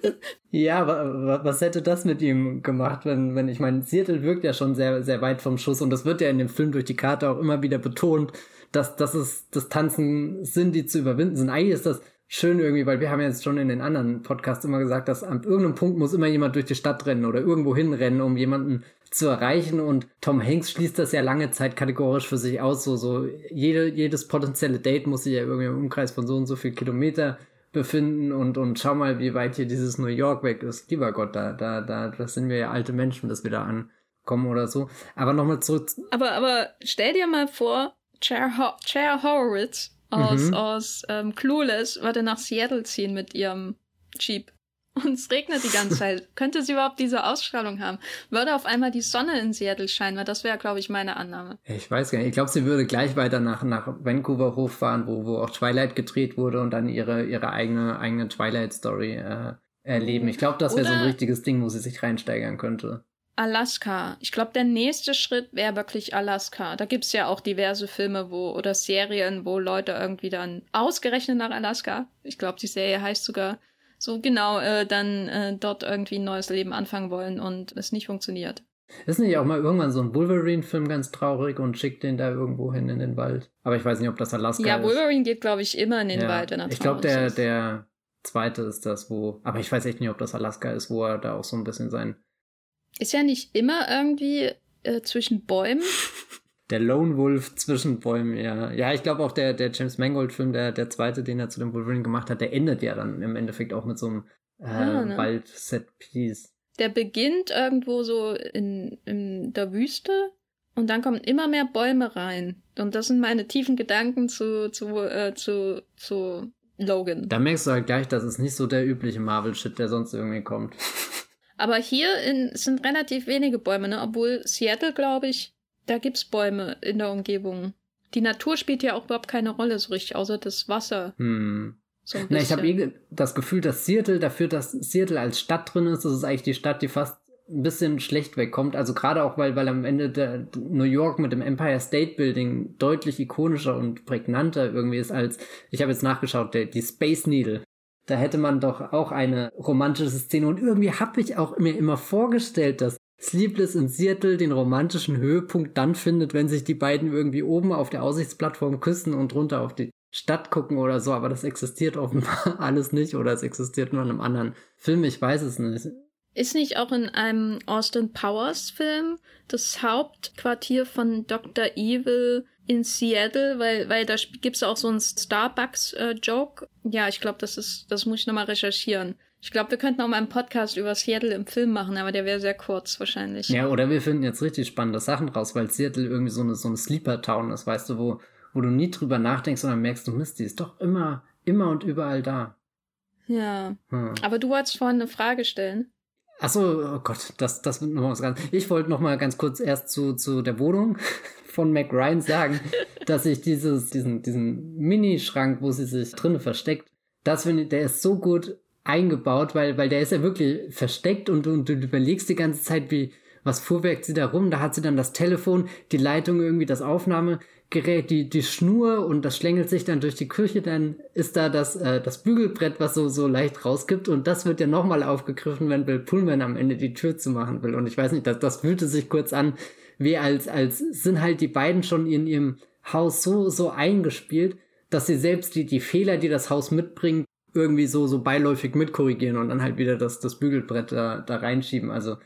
*laughs* ja, was hätte das mit ihm gemacht, wenn, wenn ich meine, Seattle wirkt ja schon sehr, sehr weit vom Schuss und das wird ja in dem Film durch die Karte auch immer wieder betont dass, dass es Distanzen sind, die zu überwinden sind. Eigentlich ist das schön irgendwie, weil wir haben jetzt schon in den anderen Podcasts immer gesagt, dass an irgendeinem Punkt muss immer jemand durch die Stadt rennen oder irgendwo hinrennen, um jemanden zu erreichen. Und Tom Hanks schließt das ja lange Zeit kategorisch für sich aus. So, so jede, jedes potenzielle Date muss sich ja irgendwie im Umkreis von so und so viel Kilometer befinden und, und schau mal, wie weit hier dieses New York weg ist. Lieber Gott, da, da, da, das sind wir ja alte Menschen, dass wir da ankommen oder so. Aber nochmal zurück. Aber, aber stell dir mal vor, Chair, Ho Chair Horowitz aus, mhm. aus ähm, Clueless würde nach Seattle ziehen mit ihrem Jeep. *laughs* Und es regnet die ganze Zeit. *laughs* Könnte sie überhaupt diese Ausstrahlung haben? Würde auf einmal die Sonne in Seattle scheinen? Weil das wäre, glaube ich, meine Annahme. Ich weiß gar nicht. Ich glaube, sie würde gleich weiter nach, nach Vancouver hochfahren, wo, wo auch Twilight gedreht wurde und dann ihre, ihre eigene, eigene Twilight-Story äh, erleben. Ich glaube, das wäre so ein richtiges Ding, wo sie sich reinsteigern könnte. Alaska. Ich glaube, der nächste Schritt wäre wirklich Alaska. Da gibt's ja auch diverse Filme wo oder Serien, wo Leute irgendwie dann ausgerechnet nach Alaska, ich glaube, die Serie heißt sogar so genau, äh, dann äh, dort irgendwie ein neues Leben anfangen wollen und es nicht funktioniert. Ist nicht auch mal irgendwann so ein Wolverine-Film ganz traurig und schickt den da irgendwo hin in den Wald? Aber ich weiß nicht, ob das Alaska ja, ist. Ja, Wolverine geht, glaube ich, immer in den ja. Wald, wenn er Ich glaube, der, der zweite ist das, wo. Aber ich weiß echt nicht, ob das Alaska ist, wo er da auch so ein bisschen sein ist ja nicht immer irgendwie äh, zwischen Bäumen. *laughs* Der Lone Wolf zwischen Bäumen, ja. Ja, ich glaube auch der, der James Mangold-Film, der, der zweite, den er zu dem Wolverine gemacht hat, der endet ja dann im Endeffekt auch mit so einem äh, ah, ne? Wald-Set-Piece. Der beginnt irgendwo so in, in der Wüste und dann kommen immer mehr Bäume rein. Und das sind meine tiefen Gedanken zu, zu, äh, zu, zu Logan. Da merkst du halt gleich, dass es nicht so der übliche Marvel-Shit, der sonst irgendwie kommt. *laughs* Aber hier in, sind relativ wenige Bäume, ne? Obwohl Seattle, glaube ich, da gibt's Bäume in der Umgebung. Die Natur spielt ja auch überhaupt keine Rolle so richtig, außer das Wasser. Hm. So Na, ich habe eh das Gefühl, dass Seattle, dafür, dass Seattle als Stadt drin ist, das ist eigentlich die Stadt, die fast ein bisschen schlecht wegkommt. Also gerade auch, weil, weil am Ende der New York mit dem Empire State Building deutlich ikonischer und prägnanter irgendwie ist als, ich habe jetzt nachgeschaut, der, die Space Needle. Da hätte man doch auch eine romantische Szene. Und irgendwie habe ich auch mir immer vorgestellt, dass Sleepless in Seattle den romantischen Höhepunkt dann findet, wenn sich die beiden irgendwie oben auf der Aussichtsplattform küssen und runter auf die Stadt gucken oder so. Aber das existiert offenbar *laughs* alles nicht oder es existiert nur in einem anderen Film. Ich weiß es nicht. Ist nicht auch in einem Austin Powers Film das Hauptquartier von Dr. Evil in Seattle, weil, weil da gibt's auch so einen Starbucks-Joke. Äh, ja, ich glaube, das ist, das muss ich nochmal recherchieren. Ich glaube, wir könnten auch mal einen Podcast über Seattle im Film machen, aber der wäre sehr kurz wahrscheinlich. Ja, oder wir finden jetzt richtig spannende Sachen raus, weil Seattle irgendwie so eine, so eine Sleeper-Town ist, weißt du, wo, wo du nie drüber nachdenkst, sondern merkst, du Mist, die ist doch immer, immer und überall da. Ja. Hm. Aber du wolltest vorhin eine Frage stellen. Achso, oh Gott, das, das wird noch was ganz. Ich wollte noch mal ganz kurz erst zu, zu der Wohnung *laughs* von Mac Ryan sagen, *laughs* dass ich dieses, diesen, diesen Mini-Schrank, wo sie sich drinnen versteckt, das finde ich, der ist so gut eingebaut, weil, weil der ist ja wirklich versteckt und, und du überlegst die ganze Zeit, wie, was fuhrwerkt sie da rum? Da hat sie dann das Telefon, die Leitung irgendwie, das Aufnahmegerät, die, die Schnur und das schlängelt sich dann durch die Küche, dann ist da das, äh, das Bügelbrett, was so, so leicht rausgibt und das wird ja nochmal aufgegriffen, wenn Bill Pullman am Ende die Tür zu machen will. Und ich weiß nicht, das, das fühlte sich kurz an, wie als, als sind halt die beiden schon in ihrem Haus so, so eingespielt, dass sie selbst die, die Fehler, die das Haus mitbringt, irgendwie so, so beiläufig mitkorrigieren und dann halt wieder das, das Bügelbrett da, da reinschieben. Also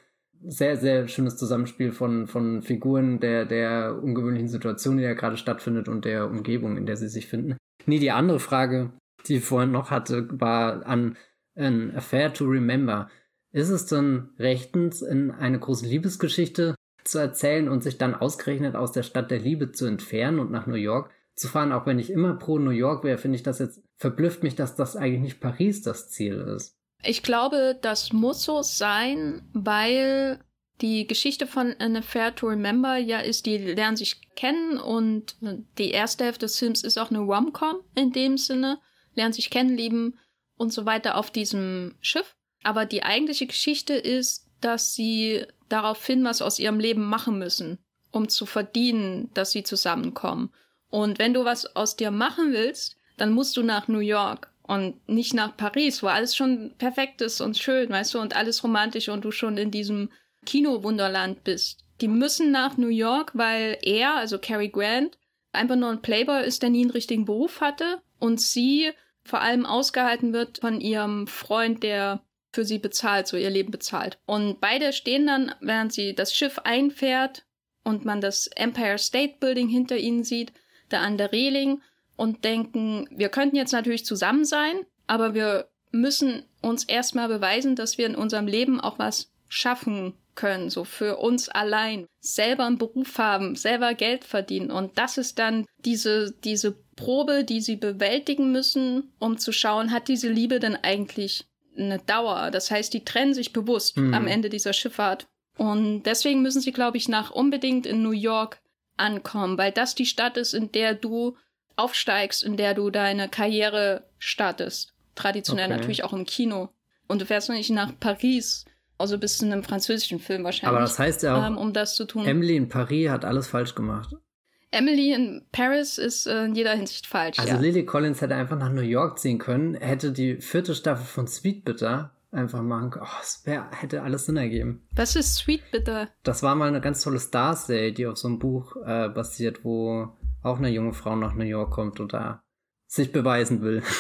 sehr, sehr schönes Zusammenspiel von, von Figuren der, der ungewöhnlichen Situation, die da gerade stattfindet und der Umgebung, in der sie sich finden. Nee, die andere Frage, die ich vorhin noch hatte, war an an Affair to Remember. ist es denn rechtens, in eine große Liebesgeschichte zu erzählen und sich dann ausgerechnet aus der Stadt der Liebe zu entfernen und nach New York zu fahren, auch wenn ich immer pro New York wäre, finde ich das jetzt, verblüfft mich, dass das eigentlich nicht Paris das Ziel ist. Ich glaube, das muss so sein, weil die Geschichte von An Affair to Remember ja ist, die lernen sich kennen und die erste Hälfte des Films ist auch eine Rom-Com in dem Sinne, lernen sich kennen, lieben und so weiter auf diesem Schiff. Aber die eigentliche Geschichte ist, dass sie darauf hin was aus ihrem Leben machen müssen, um zu verdienen, dass sie zusammenkommen. Und wenn du was aus dir machen willst, dann musst du nach New York und nicht nach Paris, wo alles schon perfekt ist und schön, weißt du, und alles romantisch und du schon in diesem Kino-Wunderland bist. Die müssen nach New York, weil er, also Cary Grant, einfach nur ein Playboy ist, der nie einen richtigen Beruf hatte und sie vor allem ausgehalten wird von ihrem Freund, der für sie bezahlt, so ihr Leben bezahlt. Und beide stehen dann, während sie das Schiff einfährt und man das Empire State Building hinter ihnen sieht, da an der Reling und denken, wir könnten jetzt natürlich zusammen sein, aber wir müssen uns erstmal beweisen, dass wir in unserem Leben auch was schaffen können, so für uns allein, selber einen Beruf haben, selber Geld verdienen. Und das ist dann diese, diese Probe, die sie bewältigen müssen, um zu schauen, hat diese Liebe denn eigentlich eine Dauer? Das heißt, die trennen sich bewusst mhm. am Ende dieser Schifffahrt. Und deswegen müssen sie, glaube ich, nach unbedingt in New York ankommen, weil das die Stadt ist, in der du aufsteigst, in der du deine Karriere startest. Traditionell okay. natürlich auch im Kino. Und du fährst noch nicht nach Paris, also bis zu einem französischen Film wahrscheinlich. Aber das heißt ja auch, ähm, um das zu tun. Emily in Paris hat alles falsch gemacht. Emily in Paris ist äh, in jeder Hinsicht falsch. Also ja. Lily Collins hätte einfach nach New York ziehen können, hätte die vierte Staffel von Sweet Bitter einfach machen können. Oh, es wär, hätte alles Sinn ergeben. Was ist Sweet Bitter? Das war mal eine ganz tolle Star-Serie, die auf so einem Buch äh, basiert, wo auch eine junge Frau nach New York kommt und da sich beweisen will. *laughs*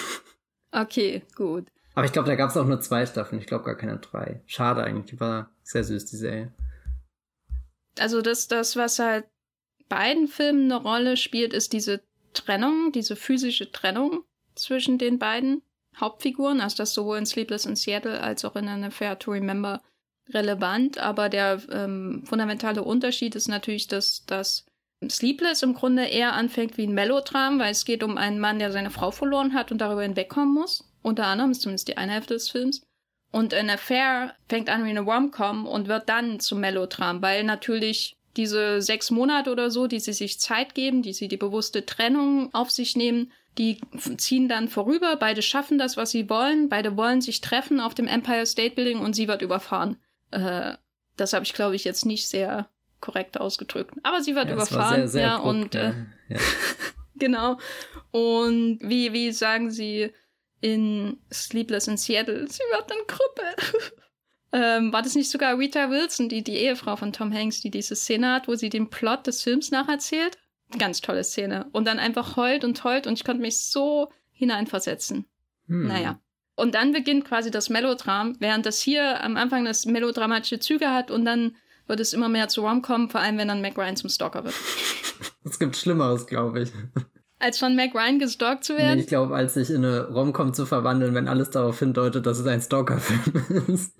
Okay, gut. Aber ich glaube, da gab es auch nur zwei Staffeln. Ich glaube gar keine drei. Schade eigentlich. Die war sehr süß, die Serie. Also das, das, was halt beiden Filmen eine Rolle spielt, ist diese Trennung, diese physische Trennung zwischen den beiden Hauptfiguren. Also das sowohl in Sleepless in Seattle als auch in An Affair to Remember relevant. Aber der ähm, fundamentale Unterschied ist natürlich, dass das Sleepless im Grunde eher anfängt wie ein Melodram, weil es geht um einen Mann, der seine Frau verloren hat und darüber hinwegkommen muss. Unter anderem ist zumindest die eine Hälfte des Films. Und An Affair fängt an wie eine Rom-Com und wird dann zum Melodram, weil natürlich diese sechs Monate oder so, die sie sich Zeit geben, die sie die bewusste Trennung auf sich nehmen, die ziehen dann vorüber, beide schaffen das, was sie wollen, beide wollen sich treffen auf dem Empire State Building und sie wird überfahren. Äh, das habe ich, glaube ich, jetzt nicht sehr korrekt ausgedrückt. Aber sie wird ja, überfahren, sehr, sehr ja, abrupt, und äh, ja. *laughs* genau. Und wie, wie sagen sie in Sleepless in Seattle, sie wird dann Krüppel. *laughs* ähm, war das nicht sogar Rita Wilson, die, die Ehefrau von Tom Hanks, die diese Szene hat, wo sie den Plot des Films nacherzählt? Ganz tolle Szene. Und dann einfach heult und heult und ich konnte mich so hineinversetzen. Hm. Naja. Und dann beginnt quasi das Melodram, während das hier am Anfang das melodramatische Züge hat und dann wird es immer mehr zu Rom-Com, vor allem wenn dann Mac Ryan zum Stalker wird. *laughs* Es gibt Schlimmeres, glaube ich. *laughs* Als von Mac Ryan gestalkt zu werden? Nee, ich glaube, als sich in eine Rom-Com zu verwandeln, wenn alles darauf hindeutet, dass es ein Stalker-Film *laughs* ist.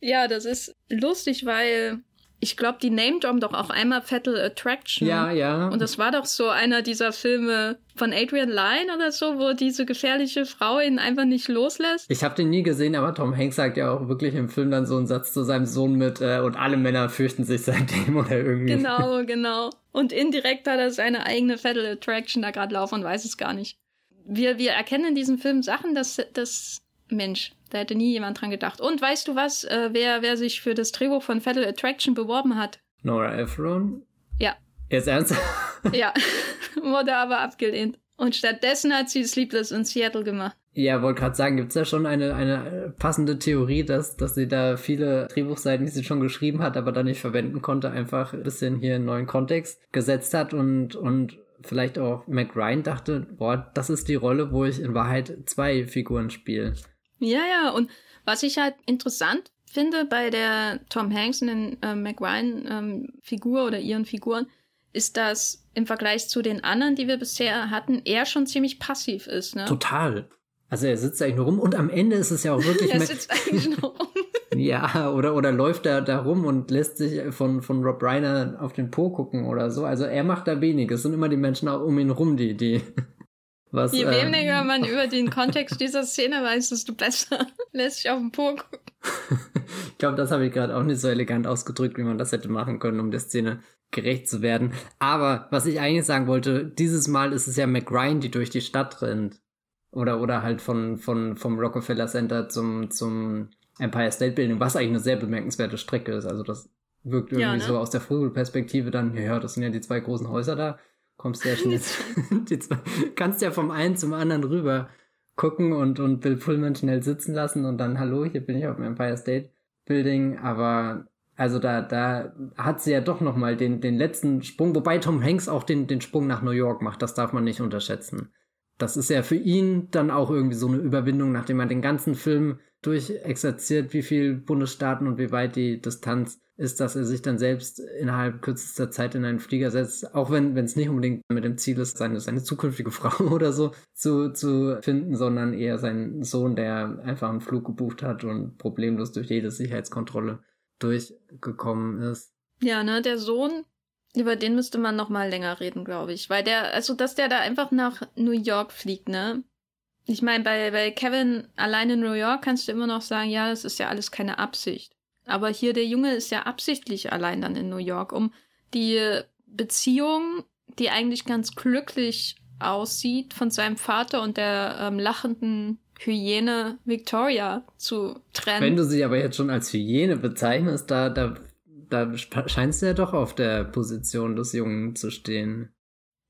ja, das ist lustig, weil ich glaube, die name droppen doch auch einmal Fatal Attraction. Ja, ja. Und das war doch so einer dieser Filme von Adrian Lyne oder so, wo diese gefährliche Frau ihn einfach nicht loslässt. Ich habe den nie gesehen, aber Tom Hanks sagt ja auch wirklich im Film dann so einen Satz zu seinem Sohn mit äh, und alle Männer fürchten sich seitdem *laughs* oder irgendwie. Genau, *laughs* genau. Und indirekt hat er seine eigene Fatal Attraction da gerade laufen und weiß es gar nicht. Wir, wir erkennen in diesem Film Sachen, dass das Mensch, da hätte nie jemand dran gedacht. Und weißt du was, äh, wer, wer sich für das Drehbuch von Fatal Attraction beworben hat? Nora Ephron? Ja. Jetzt ernsthaft? *laughs* ja, *laughs* wurde aber abgelehnt. Und stattdessen hat sie Sleepless in Seattle gemacht. Ja, wollte gerade sagen, gibt es da schon eine, eine passende Theorie, dass, dass sie da viele Drehbuchseiten, die sie schon geschrieben hat, aber dann nicht verwenden konnte, einfach ein bisschen hier einen neuen Kontext gesetzt hat und, und vielleicht auch Mac Ryan dachte, boah, das ist die Rolle, wo ich in Wahrheit zwei Figuren spiele. Ja, ja, und was ich halt interessant finde bei der Tom Hanks und den äh, McRyan ähm, Figur oder ihren Figuren, ist, dass im Vergleich zu den anderen, die wir bisher hatten, er schon ziemlich passiv ist. Ne? Total. Also er sitzt eigentlich nur rum und am Ende ist es ja auch wirklich. *laughs* er sitzt eigentlich nur rum. *laughs* Ja, oder, oder läuft er da rum und lässt sich von, von Rob Reiner auf den Po gucken oder so. Also er macht da wenig. Es sind immer die Menschen auch um ihn rum, die, die was. Je ähm, weniger man *laughs* über den Kontext dieser Szene weiß, desto besser *laughs* lässt sich auf den Po gucken. ich glaube, das habe ich gerade auch nicht so elegant ausgedrückt, wie man das hätte machen können, um der Szene gerecht zu werden. Aber was ich eigentlich sagen wollte, dieses Mal ist es ja McRyan, die durch die Stadt rennt. Oder, oder halt von, von, vom Rockefeller Center zum, zum Empire State Building, was eigentlich eine sehr bemerkenswerte Strecke ist. Also das wirkt irgendwie ja, ne? so aus der Vogelperspektive dann, ja, das sind ja die zwei großen Häuser da, kommst sehr schnell, *laughs* die zwei, kannst ja vom einen zum anderen rüber gucken und, und Bill Pullman schnell sitzen lassen und dann, hallo, hier bin ich auf dem Empire State Building, aber also da, da hat sie ja doch nochmal den, den letzten Sprung, wobei Tom Hanks auch den, den Sprung nach New York macht, das darf man nicht unterschätzen. Das ist ja für ihn dann auch irgendwie so eine Überwindung, nachdem er den ganzen Film durchexerziert, wie viel Bundesstaaten und wie weit die Distanz ist, dass er sich dann selbst innerhalb kürzester Zeit in einen Flieger setzt, auch wenn es nicht unbedingt mit dem Ziel ist, seine, seine zukünftige *laughs* Frau oder so zu, zu finden, sondern eher seinen Sohn, der einfach einen Flug gebucht hat und problemlos durch jede Sicherheitskontrolle durchgekommen ist. Ja, ne, der Sohn, über den müsste man noch mal länger reden, glaube ich, weil der, also dass der da einfach nach New York fliegt, ne, ich meine, bei, bei Kevin allein in New York kannst du immer noch sagen, ja, das ist ja alles keine Absicht. Aber hier der Junge ist ja absichtlich allein dann in New York, um die Beziehung, die eigentlich ganz glücklich aussieht, von seinem Vater und der ähm, lachenden Hyäne Victoria zu trennen. Wenn du sie aber jetzt schon als Hyäne bezeichnest, da, da, da scheinst du ja doch auf der Position des Jungen zu stehen.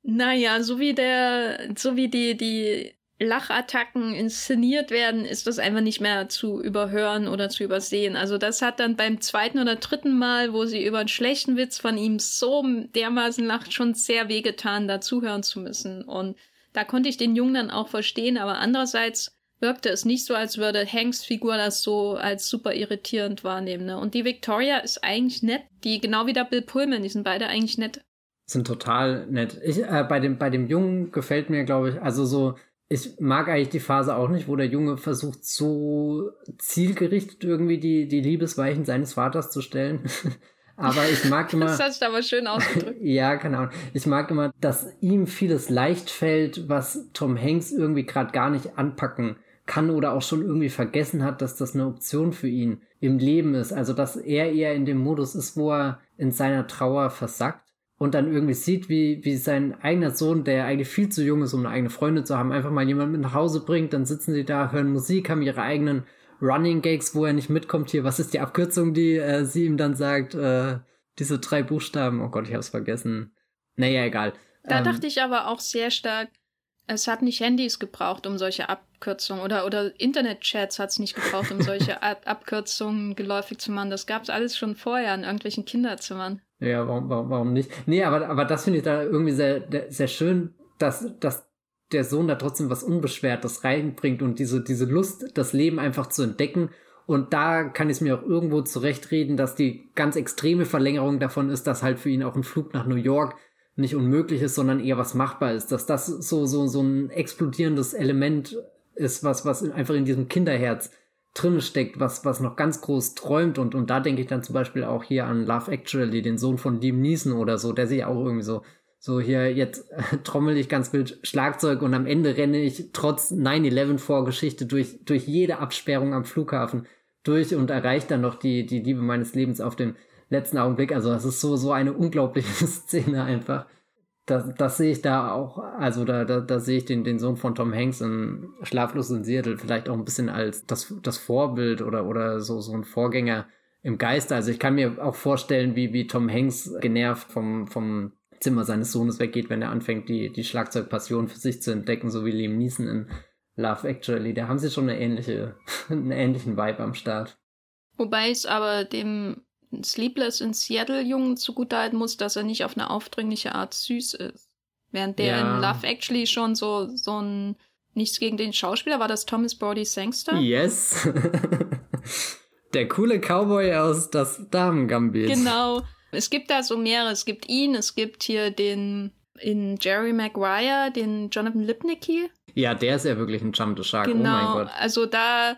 Naja, so wie der, so wie die, die Lachattacken inszeniert werden, ist das einfach nicht mehr zu überhören oder zu übersehen. Also das hat dann beim zweiten oder dritten Mal, wo sie über einen schlechten Witz von ihm so dermaßen lacht, schon sehr wehgetan, da zuhören zu müssen. Und da konnte ich den Jungen dann auch verstehen, aber andererseits wirkte es nicht so, als würde Hanks Figur das so als super irritierend wahrnehmen. Ne? Und die Victoria ist eigentlich nett. Die, genau wie der Bill Pullman, die sind beide eigentlich nett. Sind total nett. Ich, äh, bei dem, bei dem Jungen gefällt mir, glaube ich, also so, ich mag eigentlich die Phase auch nicht, wo der Junge versucht, so zielgerichtet irgendwie die, die Liebesweichen seines Vaters zu stellen. *laughs* aber ich mag *laughs* immer. das hast du aber schön ausgedrückt. *laughs* ja, keine Ahnung. Ich mag immer, dass ihm vieles leicht fällt, was Tom Hanks irgendwie gerade gar nicht anpacken kann oder auch schon irgendwie vergessen hat, dass das eine Option für ihn im Leben ist. Also, dass er eher in dem Modus ist, wo er in seiner Trauer versackt und dann irgendwie sieht, wie, wie sein eigener Sohn, der eigentlich viel zu jung ist, um eine eigene Freundin zu haben, einfach mal jemanden mit nach Hause bringt, dann sitzen sie da, hören Musik, haben ihre eigenen Running Gags, wo er nicht mitkommt. Hier, was ist die Abkürzung, die äh, sie ihm dann sagt? Äh, diese drei Buchstaben. Oh Gott, ich hab's vergessen. Naja, egal. Da ähm, dachte ich aber auch sehr stark, es hat nicht Handys gebraucht, um solche Abkürzungen oder, oder Internetchats hat es nicht gebraucht, um solche *laughs* Ab Abkürzungen geläufig zu machen. Das gab's alles schon vorher in irgendwelchen Kinderzimmern. Ja, warum, warum, warum nicht? Nee, aber, aber das finde ich da irgendwie sehr, sehr schön, dass, dass der Sohn da trotzdem was Unbeschwertes reinbringt und diese, diese Lust, das Leben einfach zu entdecken. Und da kann ich es mir auch irgendwo zurechtreden, dass die ganz extreme Verlängerung davon ist, dass halt für ihn auch ein Flug nach New York nicht unmöglich ist, sondern eher was machbar ist. Dass das so, so, so ein explodierendes Element ist, was, was einfach in diesem Kinderherz drin steckt, was, was noch ganz groß träumt und, und da denke ich dann zum Beispiel auch hier an Love Actually, den Sohn von Liam Neeson oder so, der sich auch irgendwie so, so hier jetzt *laughs* trommel ich ganz wild Schlagzeug und am Ende renne ich trotz 9-11 Vorgeschichte durch, durch jede Absperrung am Flughafen durch und erreicht dann noch die, die Liebe meines Lebens auf dem letzten Augenblick. Also das ist so, so eine unglaubliche *laughs* Szene einfach das, das sehe ich da auch, also da, da, da sehe ich den, den Sohn von Tom Hanks in Schlaflos in Seattle vielleicht auch ein bisschen als das, das Vorbild oder, oder so, so ein Vorgänger im Geiste. Also ich kann mir auch vorstellen, wie, wie Tom Hanks genervt vom, vom Zimmer seines Sohnes weggeht, wenn er anfängt, die, die Schlagzeugpassion für sich zu entdecken, so wie Liam Neeson in Love Actually. Da haben sie schon eine ähnliche, *laughs* einen ähnlichen Vibe am Start. Wobei es aber dem Sleepless in Seattle Jungen zugutehalten muss, dass er nicht auf eine aufdringliche Art süß ist. Während der ja. in Love Actually schon so, so ein, nichts gegen den Schauspieler, war das Thomas Brody Sangster? Yes. *laughs* der coole Cowboy aus das Damen-Gambit. Genau. Es gibt da so mehrere. Es gibt ihn, es gibt hier den, in Jerry Maguire, den Jonathan Lipnicki. Ja, der ist ja wirklich ein Jump the Shark. Genau, oh mein genau, Gott. Also da,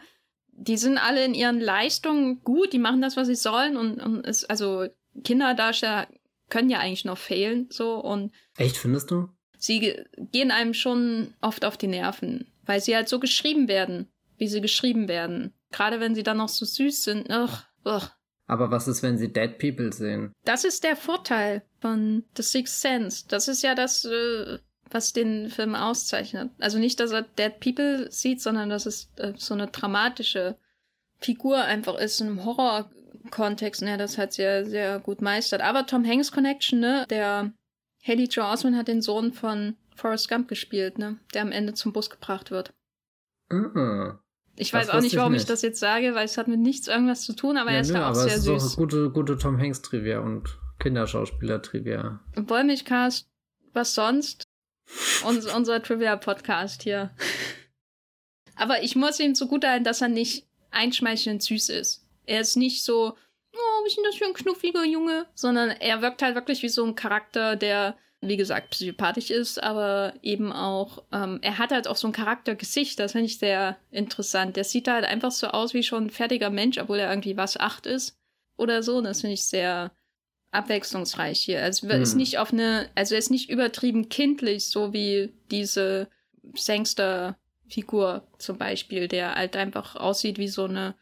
die sind alle in ihren Leistungen gut, die machen das, was sie sollen und, und es, also Kinderdarsteller können ja eigentlich noch fehlen, so und. Echt, findest du? Sie gehen einem schon oft auf die Nerven, weil sie halt so geschrieben werden, wie sie geschrieben werden. Gerade wenn sie dann noch so süß sind. Ugh, ugh. Aber was ist, wenn sie Dead People sehen? Das ist der Vorteil von The Sixth Sense. Das ist ja das, äh, was den Film auszeichnet. Also nicht, dass er Dead People sieht, sondern dass es äh, so eine dramatische Figur einfach ist in einem Horror-Kontext. Ne, das hat sehr, sehr gut meistert. Aber Tom Hanks Connection, ne, der Haley Joe Osment hat den Sohn von Forrest Gump gespielt, ne, der am Ende zum Bus gebracht wird. Mhm. Ich weiß auch nicht, warum ich, nicht. ich, das jetzt sage, weil es hat mit nichts irgendwas zu tun, aber ja, er ist nö, da auch sehr süß. Auch gute, gute Tom Hanks Trivia und Kinderschauspieler Trivia. Wollmilchcast, was sonst? Uns, unser Trivia-Podcast hier. aber ich muss ihm zugutehalten, dass er nicht einschmeichelnd süß ist. Er ist nicht so, oh, was ist denn das für ein knuffiger Junge? Sondern er wirkt halt wirklich wie so ein Charakter, der wie gesagt, psychopathisch ist, aber eben auch, ähm, er hat halt auch so ein Charaktergesicht, das finde ich sehr interessant. Der sieht halt einfach so aus wie schon ein fertiger Mensch, obwohl er irgendwie was acht ist oder so. Das finde ich sehr abwechslungsreich hier. Also hm. ist nicht auf eine, also er ist nicht übertrieben kindlich, so wie diese Sangster-Figur zum Beispiel, der halt einfach aussieht wie so eine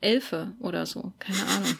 Elfe oder so. Keine Ahnung.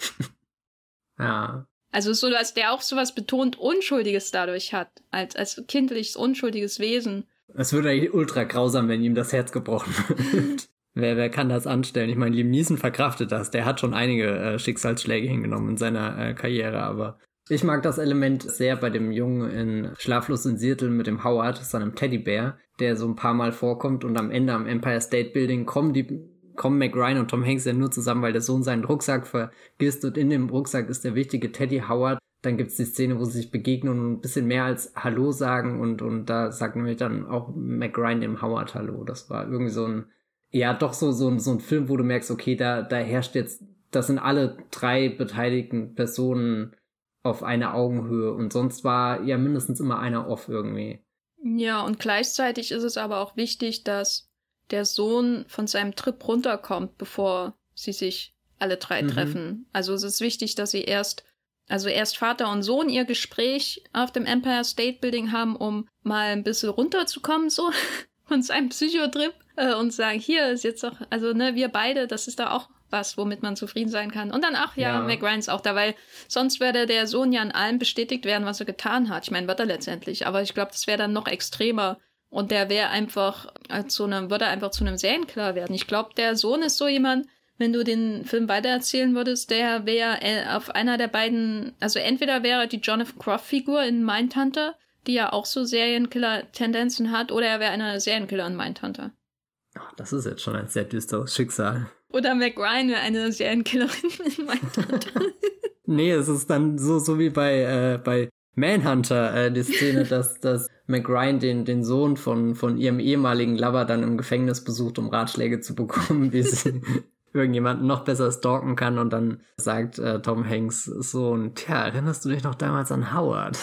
*laughs* ja. Also so, dass der auch sowas betont Unschuldiges dadurch hat, als, als kindliches, unschuldiges Wesen. Es würde eigentlich ultra grausam, wenn ihm das Herz gebrochen *laughs* wird. Wer, wer kann das anstellen? Ich meine, Liam verkraftet das. Der hat schon einige äh, Schicksalsschläge hingenommen in seiner äh, Karriere, aber ich mag das Element sehr bei dem Jungen in Schlaflos in Seattle mit dem Howard, seinem Teddybär, der so ein paar Mal vorkommt und am Ende am Empire State Building kommen die kommen Mac Ryan und Tom Hanks ja nur zusammen, weil der Sohn seinen Rucksack vergisst und in dem Rucksack ist der wichtige Teddy Howard. Dann gibt's die Szene, wo sie sich begegnen und ein bisschen mehr als Hallo sagen und, und da sagt nämlich dann auch Mac Ryan dem Howard Hallo. Das war irgendwie so ein, ja, doch so, so, ein, so ein Film, wo du merkst, okay, da, da herrscht jetzt, das sind alle drei beteiligten Personen auf einer Augenhöhe und sonst war ja mindestens immer einer off irgendwie. Ja, und gleichzeitig ist es aber auch wichtig, dass der Sohn von seinem Trip runterkommt, bevor sie sich alle drei mhm. treffen. Also es ist wichtig, dass sie erst, also erst Vater und Sohn ihr Gespräch auf dem Empire State Building haben, um mal ein bisschen runterzukommen, so *laughs* von seinem Psychotrip äh, und sagen, hier ist jetzt doch, also ne, wir beide, das ist da auch was, womit man zufrieden sein kann. Und dann, ach ja, ja. Mac ist auch da, weil sonst würde der Sohn ja in allem bestätigt werden, was er getan hat. Ich meine, wird er letztendlich, aber ich glaube, das wäre dann noch extremer und der wäre einfach zu einem, würde einfach zu einem Serienkiller werden. Ich glaube, der Sohn ist so jemand, wenn du den Film weitererzählen würdest, der wäre äh, auf einer der beiden, also entweder wäre die Jonathan Croft-Figur in Mindhunter, die ja auch so Serienkiller-Tendenzen hat, oder er wäre eine Serienkiller in Mindhunter. Ach, das ist jetzt schon ein sehr düsteres Schicksal. Oder Mac Ryan wäre eine Serienkillerin *laughs* in Mindhunter. nee, es ist dann so, so wie bei, äh, bei Manhunter, äh, die Szene, *laughs* dass, dass McRyan den, den Sohn von, von ihrem ehemaligen Lover dann im Gefängnis besucht, um Ratschläge zu bekommen, wie sie *laughs* irgendjemanden noch besser stalken kann und dann sagt äh, Tom Hanks Sohn, tja, erinnerst du dich noch damals an Howard?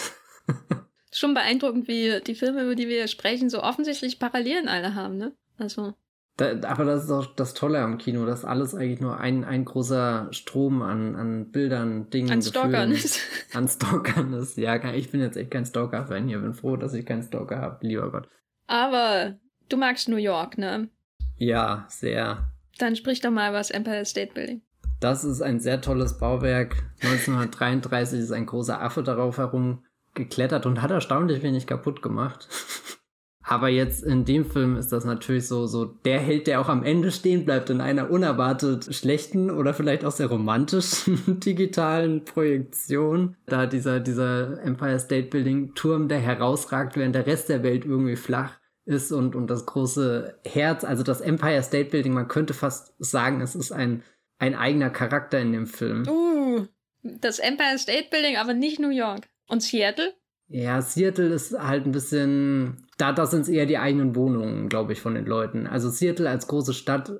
Schon beeindruckend, wie die Filme, über die wir sprechen, so offensichtlich Parallelen alle haben, ne? Also. Da, aber das ist auch das Tolle am Kino, dass alles eigentlich nur ein, ein großer Strom an, an Bildern, Dingen, An Stalkern ist. *laughs* An Stalkern ist. Ja, ich bin jetzt echt kein Stalker-Fan hier. Bin froh, dass ich keinen Stalker habe, lieber Gott. Aber du magst New York, ne? Ja, sehr. Dann sprich doch mal über das Empire State Building. Das ist ein sehr tolles Bauwerk. 1933 ist ein großer Affe darauf herumgeklettert und hat erstaunlich wenig kaputt gemacht. *laughs* Aber jetzt in dem Film ist das natürlich so, so der Held, der auch am Ende stehen bleibt in einer unerwartet schlechten oder vielleicht auch sehr romantischen *laughs* digitalen Projektion. Da dieser, dieser Empire State Building Turm, der herausragt, während der Rest der Welt irgendwie flach ist und, und das große Herz, also das Empire State Building, man könnte fast sagen, es ist ein, ein eigener Charakter in dem Film. Uh, das Empire State Building, aber nicht New York. Und Seattle? Ja, Seattle ist halt ein bisschen, da, da sind eher die eigenen Wohnungen, glaube ich, von den Leuten. Also Seattle als große Stadt,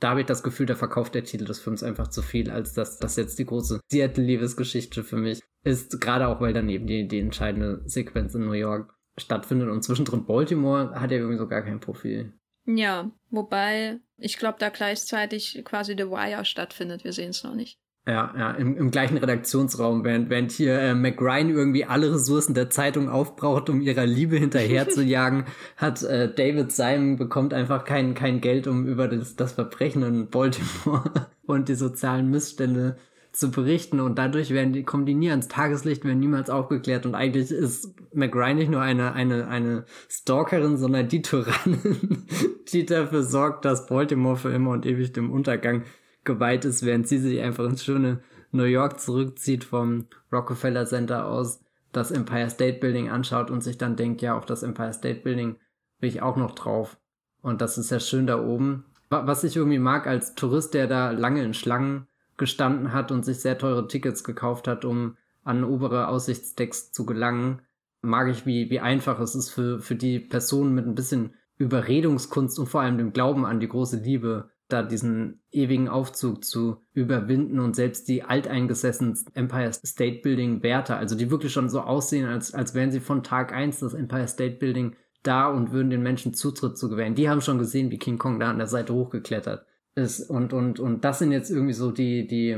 da habe ich das Gefühl, da verkauft der Titel des Films einfach zu viel, als dass das jetzt die große Seattle-Liebesgeschichte für mich ist, gerade auch, weil daneben die, die entscheidende Sequenz in New York stattfindet und zwischendrin Baltimore hat ja irgendwie so gar kein Profil. Ja, wobei ich glaube, da gleichzeitig quasi The Wire stattfindet. Wir sehen es noch nicht. Ja, ja, im, im gleichen Redaktionsraum, während, während hier äh, McRyan irgendwie alle Ressourcen der Zeitung aufbraucht, um ihrer Liebe hinterher zu jagen, *laughs* hat äh, David Simon bekommt einfach kein, kein Geld, um über das, das Verbrechen in Baltimore *laughs* und die sozialen Missstände zu berichten. Und dadurch werden die, kommen die nie ans Tageslicht, werden niemals aufgeklärt. Und eigentlich ist McRyan nicht nur eine, eine, eine Stalkerin, sondern die Tyrannin, *laughs* die dafür sorgt, dass Baltimore für immer und ewig dem Untergang geweiht ist, während sie sich einfach ins schöne New York zurückzieht vom Rockefeller Center aus, das Empire State Building anschaut und sich dann denkt, ja, auf das Empire State Building will ich auch noch drauf. Und das ist ja schön da oben. Was ich irgendwie mag als Tourist, der da lange in Schlangen gestanden hat und sich sehr teure Tickets gekauft hat, um an obere Aussichtsdecks zu gelangen, mag ich, wie, wie einfach es ist für, für die Personen mit ein bisschen Überredungskunst und vor allem dem Glauben an die große Liebe, da diesen ewigen Aufzug zu überwinden und selbst die alteingesessenen Empire State Building Wärter, also die wirklich schon so aussehen, als, als wären sie von Tag eins das Empire State Building da und würden den Menschen Zutritt zu gewähren. Die haben schon gesehen, wie King Kong da an der Seite hochgeklettert ist. Und, und, und das sind jetzt irgendwie so die, die,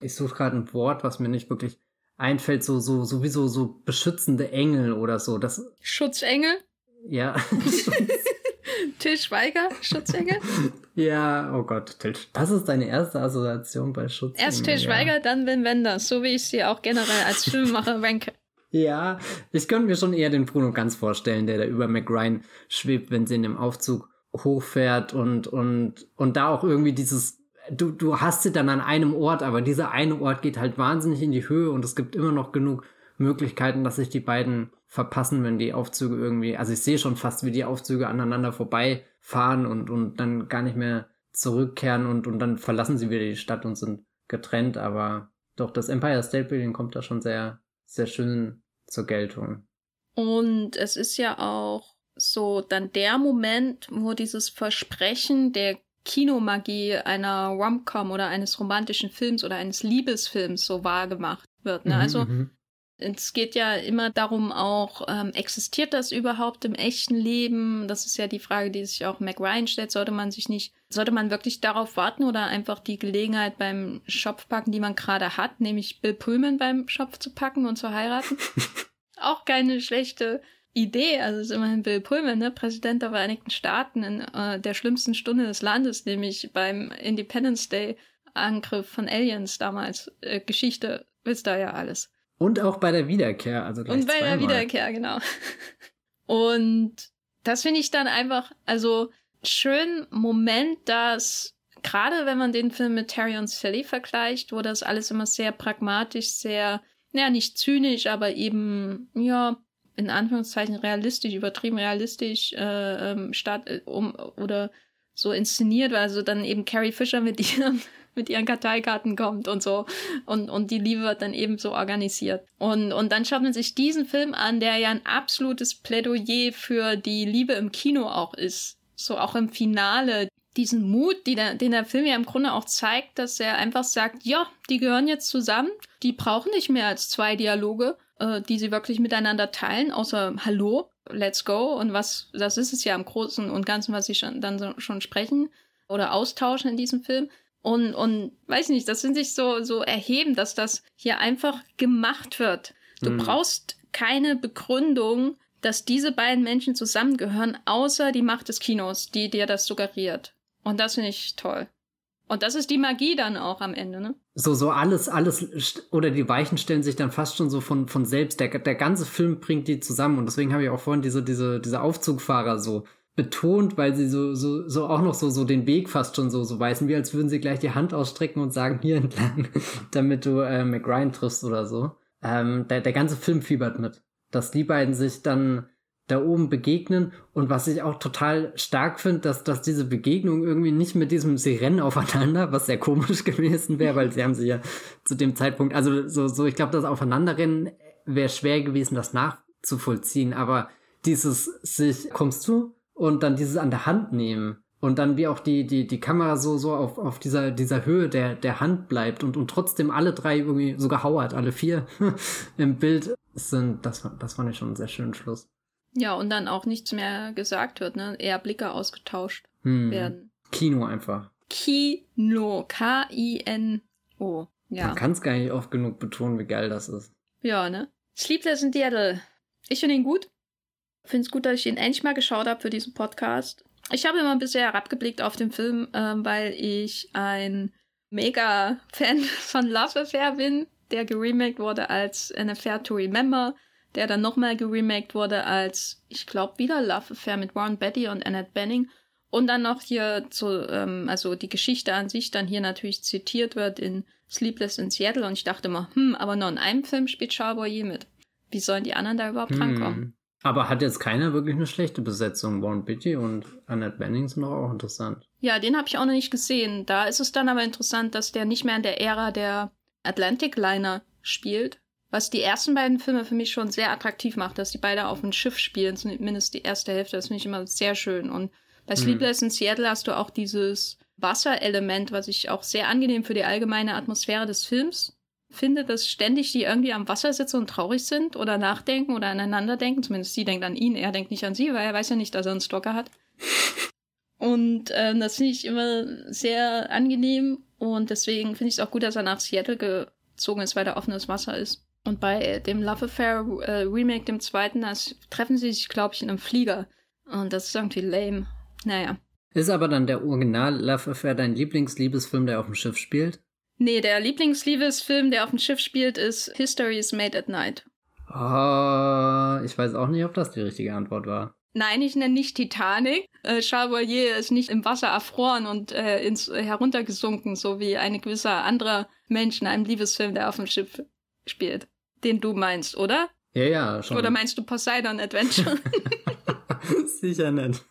ich suche gerade ein Wort, was mir nicht wirklich einfällt, so, so, sowieso so beschützende Engel oder so. Das, Schutzengel? Ja. *laughs* Till Schweiger, Schutzengel? *laughs* ja, oh Gott, Till, das ist deine erste Assoziation bei Schutzengel. Erst Till Schweiger, ja. dann Wim Wenders, so wie ich sie auch generell als *laughs* Filmemacher ranke. Ja, ich könnte mir schon eher den Bruno ganz vorstellen, der da über McRyan schwebt, wenn sie in dem Aufzug hochfährt und, und, und da auch irgendwie dieses, du, du hast sie dann an einem Ort, aber dieser eine Ort geht halt wahnsinnig in die Höhe und es gibt immer noch genug Möglichkeiten, dass sich die beiden verpassen, wenn die Aufzüge irgendwie, also ich sehe schon fast, wie die Aufzüge aneinander vorbeifahren und, und dann gar nicht mehr zurückkehren und, und dann verlassen sie wieder die Stadt und sind getrennt, aber doch, das Empire State Building kommt da schon sehr, sehr schön zur Geltung. Und es ist ja auch so dann der Moment, wo dieses Versprechen der Kinomagie einer Rom-Com oder eines romantischen Films oder eines Liebesfilms so wahrgemacht wird. Ne? Mhm, also mhm. Es geht ja immer darum auch, ähm, existiert das überhaupt im echten Leben? Das ist ja die Frage, die sich auch Mac Ryan stellt. Sollte man sich nicht, sollte man wirklich darauf warten oder einfach die Gelegenheit beim Schopf packen, die man gerade hat, nämlich Bill Pullman beim Schopf zu packen und zu heiraten? *laughs* auch keine schlechte Idee. Also es ist immerhin Bill Pullman, ne? Präsident der Vereinigten Staaten in äh, der schlimmsten Stunde des Landes, nämlich beim Independence Day Angriff von Aliens damals. Äh, Geschichte wisst ihr ja alles. Und auch bei der Wiederkehr, also gleich Und bei zweimal. der Wiederkehr, genau. Und das finde ich dann einfach, also schön Moment, dass gerade wenn man den Film mit Terry und Sally vergleicht, wo das alles immer sehr pragmatisch, sehr, ja, nicht zynisch, aber eben, ja, in Anführungszeichen realistisch, übertrieben realistisch äh, ähm, statt äh, um oder so inszeniert, weil also dann eben Carrie Fisher mit *laughs* ihrem mit ihren Karteikarten kommt und so. Und, und die Liebe wird dann eben so organisiert. Und, und dann schaut man sich diesen Film an, der ja ein absolutes Plädoyer für die Liebe im Kino auch ist. So auch im Finale. Diesen Mut, die der, den der Film ja im Grunde auch zeigt, dass er einfach sagt, ja, die gehören jetzt zusammen, die brauchen nicht mehr als zwei Dialoge, äh, die sie wirklich miteinander teilen, außer Hallo, let's go und was, das ist es ja im Großen und Ganzen, was sie schon, dann so, schon sprechen oder austauschen in diesem Film. Und, und weiß nicht, das finde ich so, so erhebend, dass das hier einfach gemacht wird. Du mhm. brauchst keine Begründung, dass diese beiden Menschen zusammengehören, außer die Macht des Kinos, die dir das suggeriert. Und das finde ich toll. Und das ist die Magie dann auch am Ende, ne? So, so alles, alles, oder die Weichen stellen sich dann fast schon so von, von selbst. Der, der ganze Film bringt die zusammen. Und deswegen habe ich auch vorhin diese, diese, diese Aufzugfahrer so betont, weil sie so, so, so auch noch so, so den Weg fast schon so, so weisen, wie als würden sie gleich die Hand ausstrecken und sagen, hier entlang, *laughs* damit du äh, McRyan triffst oder so. Ähm, der, der ganze Film fiebert mit, dass die beiden sich dann da oben begegnen und was ich auch total stark finde, dass, dass diese Begegnung irgendwie nicht mit diesem Sie rennen aufeinander, was sehr komisch *laughs* gewesen wäre, weil sie haben sie ja zu dem Zeitpunkt, also so, so ich glaube, das Aufeinanderrennen wäre schwer gewesen, das nachzuvollziehen, aber dieses sich, kommst du? Und dann dieses an der Hand nehmen und dann wie auch die, die, die Kamera so, so auf, auf dieser, dieser Höhe der, der Hand bleibt und, und trotzdem alle drei irgendwie, sogar Howard, alle vier *laughs* im Bild sind, das, das fand ich schon einen sehr schönen Schluss. Ja, und dann auch nichts mehr gesagt wird, ne? Eher Blicke ausgetauscht Hm. werden. Kino einfach. Kino. K-I-N-O. Ja. Man kann es gar nicht oft genug betonen, wie geil das ist. Ja, ne? Sleepless in Seattle. Ich finde ihn gut. Finde es gut, dass ich ihn endlich mal geschaut habe für diesen Podcast. Ich habe immer bisher herabgeblickt auf den Film, ähm, weil ich ein mega Fan *laughs* von Love Affair bin, der geremaked wurde als An Affair to Remember, der dann nochmal geremaked wurde als, ich glaube, wieder Love Affair mit Warren Betty und Annette Benning. Und dann noch hier so, ähm, also die Geschichte an sich dann hier natürlich zitiert wird in Sleepless in Seattle. Und ich dachte immer, hm, aber nur in einem Film spielt Charboyer mit. Wie sollen die anderen da überhaupt drankommen? Hm. Aber hat jetzt keiner wirklich eine schlechte Besetzung. Warren Beatty und Annette Bening sind doch auch interessant. Ja, den habe ich auch noch nicht gesehen. Da ist es dann aber interessant, dass der nicht mehr in der Ära der Atlantic Liner spielt. Was die ersten beiden Filme für mich schon sehr attraktiv macht, dass die beide auf dem Schiff spielen, zumindest die erste Hälfte. Das finde ich immer sehr schön. Und bei Sleepless in Seattle hast du auch dieses Wasserelement, was ich auch sehr angenehm für die allgemeine Atmosphäre des Films finde, dass ständig die irgendwie am Wasser sitzen und traurig sind oder nachdenken oder aneinander denken. Zumindest sie denkt an ihn, er denkt nicht an sie, weil er weiß ja nicht, dass er einen Stalker hat. Und ähm, das finde ich immer sehr angenehm und deswegen finde ich es auch gut, dass er nach Seattle gezogen ist, weil da offenes Wasser ist. Und bei dem Love Affair äh, Remake, dem zweiten, das treffen sie sich, glaube ich, in einem Flieger. Und das ist irgendwie lame. Naja. Ist aber dann der Original Love Affair dein Lieblingsliebesfilm, der auf dem Schiff spielt? Nee, der Lieblingsliebesfilm, der auf dem Schiff spielt, ist History is Made at Night. Oh, ich weiß auch nicht, ob das die richtige Antwort war. Nein, ich nenne nicht Titanic. Äh, Charbonnier ist nicht im Wasser erfroren und äh, ins, äh, heruntergesunken, so wie ein gewisser anderer Mensch in einem Liebesfilm, der auf dem Schiff spielt. Den du meinst, oder? Ja, ja, schon. Oder meinst du Poseidon Adventure? *laughs* Sicher nicht.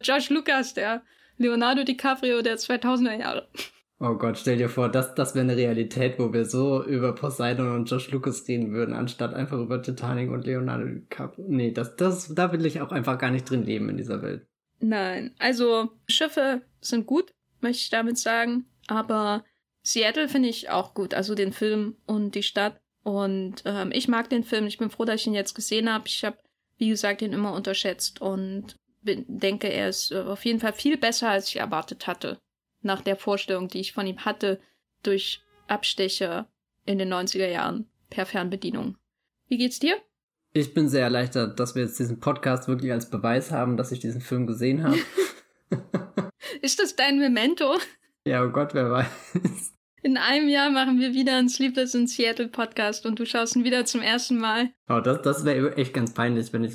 Josh Lucas, der Leonardo DiCaprio der 2000er Jahre. Oh Gott, stell dir vor, das, das wäre eine Realität, wo wir so über Poseidon und Josh Lucas reden würden, anstatt einfach über Titanic und Leonardo DiCaprio. Nee, das, das, da will ich auch einfach gar nicht drin leben in dieser Welt. Nein, also Schiffe sind gut, möchte ich damit sagen, aber Seattle finde ich auch gut, also den Film und die Stadt. Und ähm, ich mag den Film, ich bin froh, dass ich ihn jetzt gesehen habe. Ich habe, wie gesagt, ihn immer unterschätzt und bin, denke, er ist äh, auf jeden Fall viel besser, als ich erwartet hatte nach der Vorstellung, die ich von ihm hatte, durch Abstecher in den 90er Jahren per Fernbedienung. Wie geht's dir? Ich bin sehr erleichtert, dass wir jetzt diesen Podcast wirklich als Beweis haben, dass ich diesen Film gesehen habe. *laughs* Ist das dein Memento? ja, oh Gott, wer weiß. In einem Jahr machen wir wieder einen Sleepless in Seattle Podcast und du schaust ihn wieder zum ersten Mal. Oh, das, das wäre echt ganz peinlich, wenn ich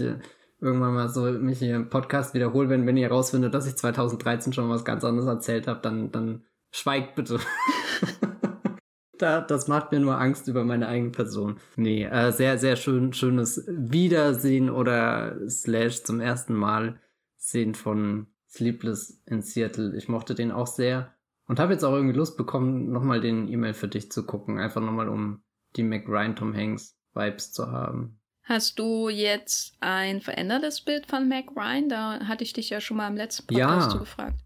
irgendwann mal so mich hier im Podcast wiederhole, wenn, wenn ihr herausfindet, dass ich 2013 schon was ganz anderes erzählt habe, dann, dann schweigt bitte. *laughs* da, das macht mir nur Angst über meine eigene Person. Nee, äh, sehr, sehr schön, schönes Wiedersehen oder Slash zum ersten Mal sehen von Sleepless in Seattle. Ich mochte den auch sehr und habe jetzt auch irgendwie Lust bekommen, nochmal den E-Mail für dich zu gucken. Einfach nochmal, um die McRyan Tom Hanks Vibes zu haben. Hast du jetzt ein verändertes Bild von Mac Ryan? Da hatte ich dich ja schon mal im letzten Podcast ja, gefragt.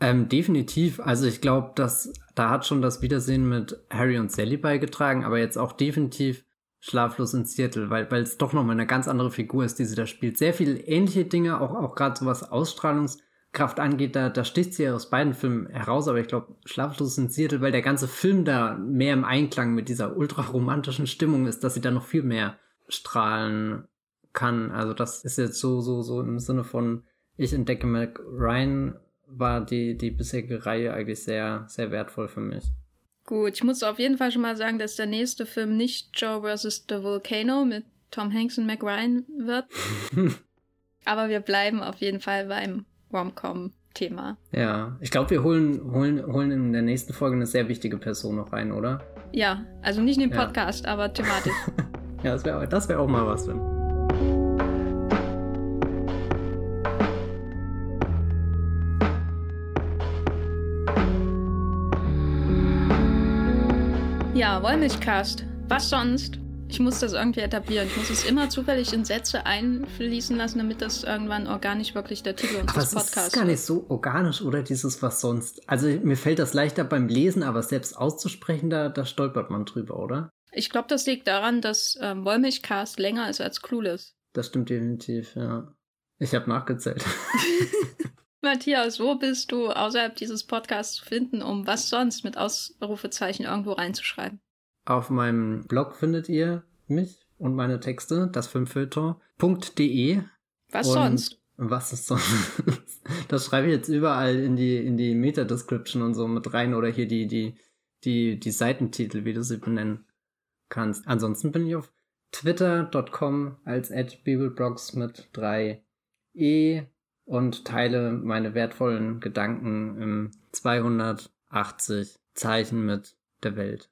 Ähm, definitiv. Also ich glaube, dass da hat schon das Wiedersehen mit Harry und Sally beigetragen, aber jetzt auch definitiv Schlaflos in Seattle, weil weil es doch nochmal eine ganz andere Figur ist, die sie da spielt. Sehr viele ähnliche Dinge, auch auch gerade so was Ausstrahlungskraft angeht, da, da sticht sie ja aus beiden Filmen heraus, aber ich glaube, Schlaflos in Seattle, weil der ganze Film da mehr im Einklang mit dieser ultra romantischen Stimmung ist, dass sie da noch viel mehr strahlen kann. Also das ist jetzt so, so, so im Sinne von, ich entdecke Mac Ryan, war die, die bisherige Reihe eigentlich sehr, sehr wertvoll für mich. Gut, ich muss auf jeden Fall schon mal sagen, dass der nächste Film nicht Joe vs. The Volcano mit Tom Hanks und Mac Ryan wird. *laughs* Aber wir bleiben auf jeden Fall beim Rom-Com-Thema. Ja, ich glaube, wir holen, holen, holen in der nächsten Folge eine sehr wichtige Person noch rein, oder? Ja, also nicht in den Podcast, ja. aber thematisch. *laughs* Ja, das wäre das wär auch mal was drin. Ja, Wollmilchcast. Was sonst? Ich muss das irgendwie etablieren. Ich muss es immer zufällig in Sätze einfließen lassen, damit das irgendwann organisch wirklich der Titel unseres Podcasts ist gar nicht so organisch, oder dieses was sonst. Also mir fällt das leichter beim Lesen, aber selbst auszusprechen, da, da stolpert man drüber, oder? Ich glaube, das liegt daran, dass ähm, Wollmilchcast länger ist als Clueless. Das stimmt definitiv, ja. Ich habe nachgezählt. *laughs* Matthias, wo bist du außerhalb dieses Podcasts zu finden, um was sonst mit Ausrufezeichen irgendwo reinzuschreiben? Auf meinem Blog findet ihr mich und meine Texte, das Filmfilter.de. Was und sonst? Was ist sonst? *laughs* Das schreibe ich jetzt überall in die, in die Meta-Description und so mit rein oder hier die, die, die, die Seitentitel, wie du sie benennen kannst. Ansonsten bin ich auf twitter.com als at bibelblogs mit drei E und teile meine wertvollen Gedanken im 280 Zeichen mit der Welt.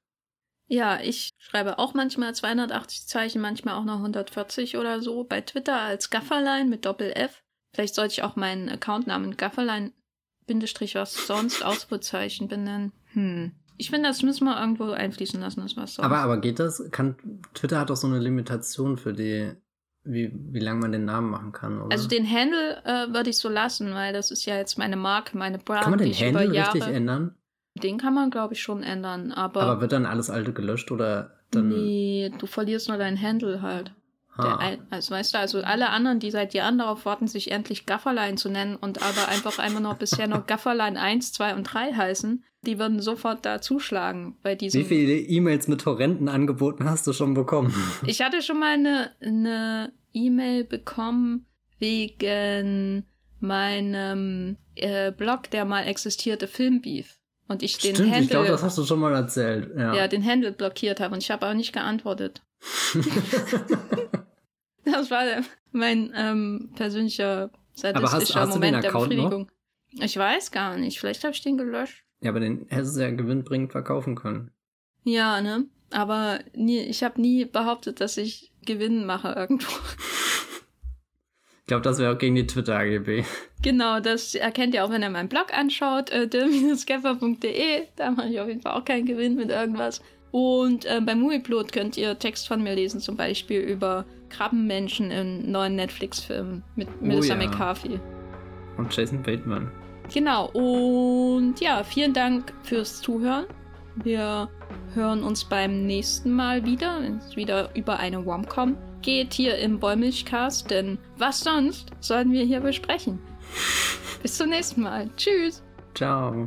Ja, ich schreibe auch manchmal 280 Zeichen, manchmal auch noch 140 oder so. Bei Twitter als Gafferlein mit Doppel-F. Vielleicht sollte ich auch meinen Accountnamen Gafferlein Bindestrich was sonst Ausrufezeichen benennen. Hm. Ich finde, das müssen wir irgendwo einfließen lassen, das was. Aber, aber geht das? Kann, Twitter hat doch so eine Limitation für die wie, wie lange man den Namen machen kann, oder? Also den Handle äh, würde ich so lassen, weil das ist ja jetzt meine Marke, meine Brand. Kann man den Handle richtig ändern? Den kann man, glaube ich, schon ändern, aber. Aber wird dann alles alte gelöscht oder dann. Nee, du verlierst nur deinen Handle halt. Der, also weißt du, also alle anderen, die seit Jahren darauf warten, sich endlich Gafferlein zu nennen und aber einfach einmal noch bisher noch *laughs* Gafferlein 1, 2 und 3 heißen, die würden sofort da zuschlagen bei diesem. Wie viele E-Mails mit Torrenten angeboten hast du schon bekommen? *laughs* Ich hatte schon mal eine, eine E-Mail bekommen wegen meinem äh, Blog, der mal existierte, Filmbeef. Und ich den Stimmt, Handle. Ich glaube, das hast du schon mal erzählt. Ja, ja den Handle blockiert habe und ich habe auch nicht geantwortet. *laughs* *laughs* das war mein ähm, persönlicher sadistischer hast, hast Moment der Befriedigung. Noch? Ich weiß gar nicht. Vielleicht habe ich den gelöscht. Ja, aber den hättest du ja gewinnbringend verkaufen können. Ja, ne? Aber nie, ich habe nie behauptet, dass ich Gewinn mache irgendwo. Ich glaube, das wäre auch gegen die Twitter-AGB. Genau, das erkennt ihr auch, wenn ihr meinen Blog anschaut, äh, der-skepper.de. Da mache ich auf jeden Fall auch keinen Gewinn mit irgendwas. Und äh, bei Movieplot könnt ihr Text von mir lesen, zum Beispiel über Krabbenmenschen im neuen Netflix-Film mit oh Melissa oh, ja. McCarthy. Und Jason Bateman. Genau, und ja, vielen Dank fürs Zuhören. Wir hören uns beim nächsten Mal wieder, wenn es wieder über eine Romcom geht hier im Bäumilchcast, denn was sonst sollen wir hier besprechen? Bis zum nächsten Mal. Tschüss. Ciao.